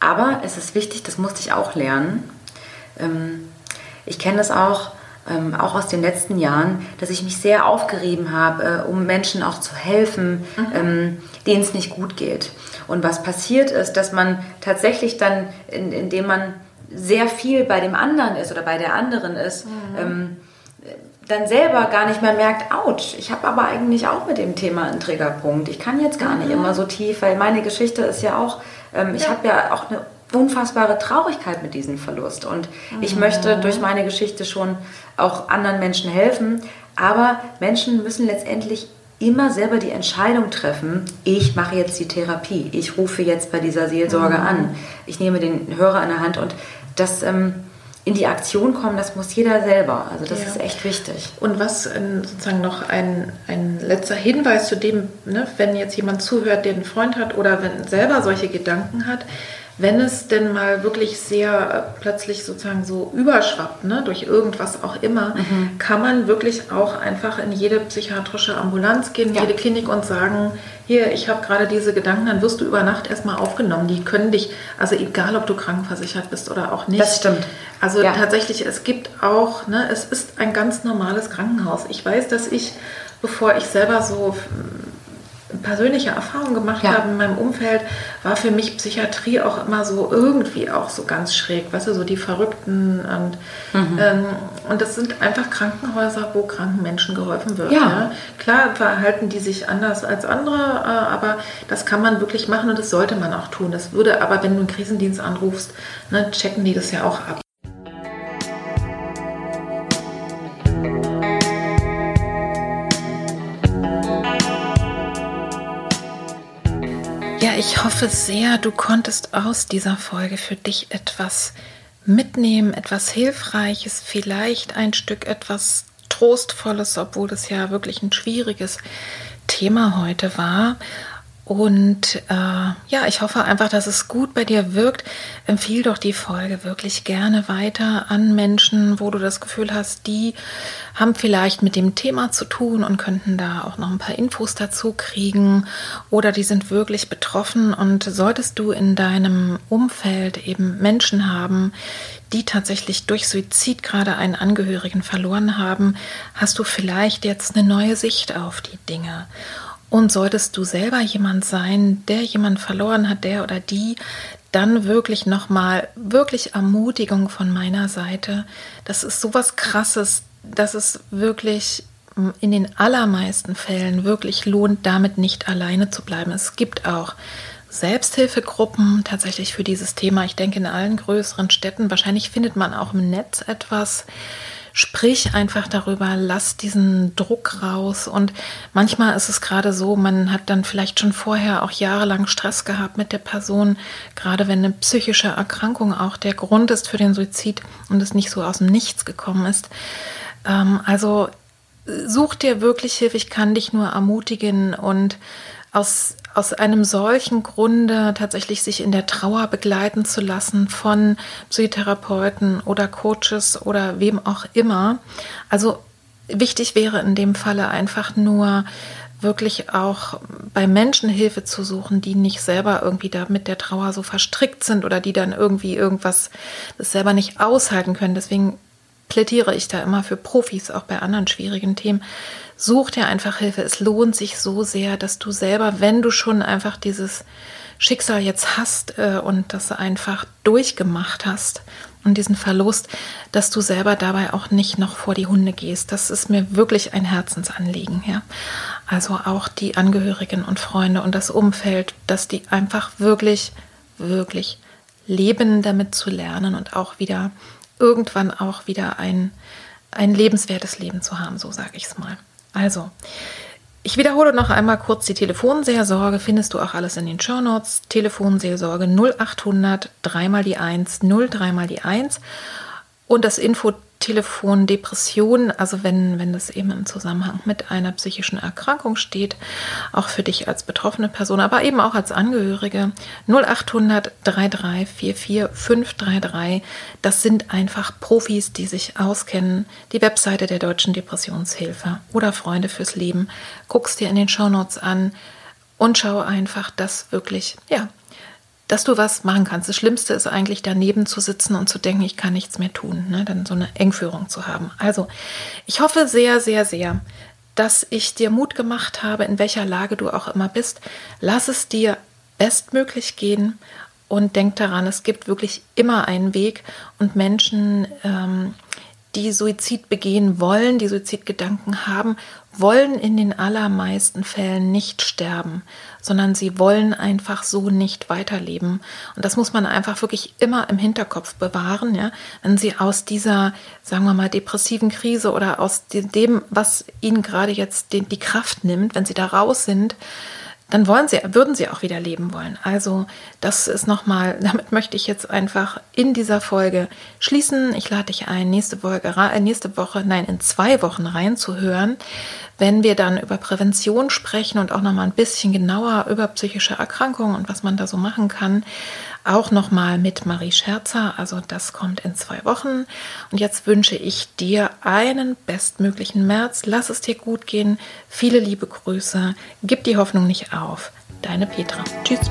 aber es ist wichtig, das musste ich auch lernen. Ähm, ich kenne das auch, ähm, auch aus den letzten Jahren, dass ich mich sehr aufgerieben habe, äh, um Menschen auch zu helfen, mhm. ähm, denen es nicht gut geht. Und was passiert ist, dass man tatsächlich dann, in, indem man sehr viel bei dem anderen ist oder bei der anderen ist, mhm. ähm, dann selber gar nicht mehr merkt, ouch, ich habe aber eigentlich auch mit dem Thema einen Triggerpunkt. Ich kann jetzt gar nicht mhm. immer so tief, weil meine Geschichte ist ja auch, ähm, ich ja. habe ja auch eine unfassbare Traurigkeit mit diesem Verlust. Und mhm. ich möchte durch meine Geschichte schon auch anderen Menschen helfen. Aber Menschen müssen letztendlich immer selber die Entscheidung treffen, ich mache jetzt die Therapie, ich rufe jetzt bei dieser Seelsorge mhm. an, ich nehme den Hörer in der Hand und das ähm, in die Aktion kommen, das muss jeder selber. Also das ja. ist echt wichtig. Und was ähm, sozusagen noch ein, ein letzter Hinweis zu dem, ne, wenn jetzt jemand zuhört, der einen Freund hat oder wenn selber solche Gedanken hat, wenn es denn mal wirklich sehr plötzlich sozusagen so überschwappt, ne, durch irgendwas auch immer, mhm. kann man wirklich auch einfach in jede psychiatrische Ambulanz gehen, ja. jede Klinik und sagen, hier, ich habe gerade diese Gedanken, dann wirst du über Nacht erstmal aufgenommen. Die können dich, also egal ob du krankenversichert bist oder auch nicht. Das stimmt. Also ja. tatsächlich, es gibt auch, ne, es ist ein ganz normales Krankenhaus. Ich weiß, dass ich, bevor ich selber so persönliche Erfahrung gemacht ja. habe in meinem Umfeld, war für mich Psychiatrie auch immer so irgendwie auch so ganz schräg, weißt du, so die Verrückten und, mhm. ähm, und das sind einfach Krankenhäuser, wo kranken Menschen geholfen wird. Ja. ja. Klar verhalten die sich anders als andere, äh, aber das kann man wirklich machen und das sollte man auch tun. Das würde aber, wenn du einen Krisendienst anrufst, ne, checken die das ja auch ab. Ich hoffe sehr, du konntest aus dieser Folge für dich etwas mitnehmen, etwas Hilfreiches, vielleicht ein Stück etwas Trostvolles, obwohl es ja wirklich ein schwieriges Thema heute war. Und äh, ja, ich hoffe einfach, dass es gut bei dir wirkt. Empfiehl doch die Folge wirklich gerne weiter an Menschen, wo du das Gefühl hast, die haben vielleicht mit dem Thema zu tun und könnten da auch noch ein paar Infos dazu kriegen. Oder die sind wirklich betroffen. Und solltest du in deinem Umfeld eben Menschen haben, die tatsächlich durch Suizid gerade einen Angehörigen verloren haben, hast du vielleicht jetzt eine neue Sicht auf die Dinge. Und solltest du selber jemand sein, der jemand verloren hat, der oder die, dann wirklich nochmal, wirklich Ermutigung von meiner Seite. Das ist sowas Krasses, dass es wirklich in den allermeisten Fällen wirklich lohnt, damit nicht alleine zu bleiben. Es gibt auch Selbsthilfegruppen tatsächlich für dieses Thema. Ich denke in allen größeren Städten. Wahrscheinlich findet man auch im Netz etwas. Sprich einfach darüber, lass diesen Druck raus. Und manchmal ist es gerade so, man hat dann vielleicht schon vorher auch jahrelang Stress gehabt mit der Person, gerade wenn eine psychische Erkrankung auch der Grund ist für den Suizid und es nicht so aus dem Nichts gekommen ist. Ähm, also such dir wirklich Hilfe. Ich kann dich nur ermutigen und aus aus einem solchen Grunde tatsächlich sich in der Trauer begleiten zu lassen von Psychotherapeuten oder Coaches oder wem auch immer. Also wichtig wäre in dem Falle einfach nur wirklich auch bei Menschen Hilfe zu suchen, die nicht selber irgendwie da mit der Trauer so verstrickt sind oder die dann irgendwie irgendwas das selber nicht aushalten können. Deswegen plädiere ich da immer für Profis, auch bei anderen schwierigen Themen. Such dir einfach Hilfe. Es lohnt sich so sehr, dass du selber, wenn du schon einfach dieses Schicksal jetzt hast äh, und das einfach durchgemacht hast und diesen Verlust, dass du selber dabei auch nicht noch vor die Hunde gehst. Das ist mir wirklich ein Herzensanliegen, ja. Also auch die Angehörigen und Freunde und das Umfeld, dass die einfach wirklich, wirklich leben, damit zu lernen und auch wieder irgendwann auch wieder ein, ein lebenswertes Leben zu haben, so sage ich es mal. Also, ich wiederhole noch einmal kurz die Telefonseelsorge, findest du auch alles in den Show Notes. Telefonseelsorge 0800 3 mal die 1 03 mal die 1 und das Info Telefon Depression, also wenn, wenn das eben im Zusammenhang mit einer psychischen Erkrankung steht, auch für dich als betroffene Person, aber eben auch als Angehörige, 0800 3344 533. Das sind einfach Profis, die sich auskennen. Die Webseite der Deutschen Depressionshilfe oder Freunde fürs Leben. Guckst dir in den Shownotes an und schau einfach, dass wirklich, ja, dass du was machen kannst. Das Schlimmste ist eigentlich daneben zu sitzen und zu denken, ich kann nichts mehr tun, ne? dann so eine Engführung zu haben. Also, ich hoffe sehr, sehr, sehr, dass ich dir Mut gemacht habe, in welcher Lage du auch immer bist. Lass es dir bestmöglich gehen und denk daran, es gibt wirklich immer einen Weg und Menschen, ähm, die Suizid begehen wollen, die Suizidgedanken haben, wollen in den allermeisten Fällen nicht sterben, sondern sie wollen einfach so nicht weiterleben. Und das muss man einfach wirklich immer im Hinterkopf bewahren, ja, wenn sie aus dieser, sagen wir mal, depressiven Krise oder aus dem, was ihnen gerade jetzt die, die Kraft nimmt, wenn sie da raus sind, dann wollen sie, würden sie auch wieder leben wollen. Also das ist nochmal, (laughs) damit möchte ich jetzt einfach in dieser Folge schließen. Ich lade dich ein, nächste, Folge, äh, nächste Woche, nein, in zwei Wochen reinzuhören, wenn wir dann über Prävention sprechen und auch nochmal ein bisschen genauer über psychische Erkrankungen und was man da so machen kann auch nochmal mit Marie Scherzer. Also das kommt in zwei Wochen. Und jetzt wünsche ich dir einen bestmöglichen März. Lass es dir gut gehen. Viele liebe Grüße. Gib die Hoffnung nicht auf. Deine Petra. Tschüss.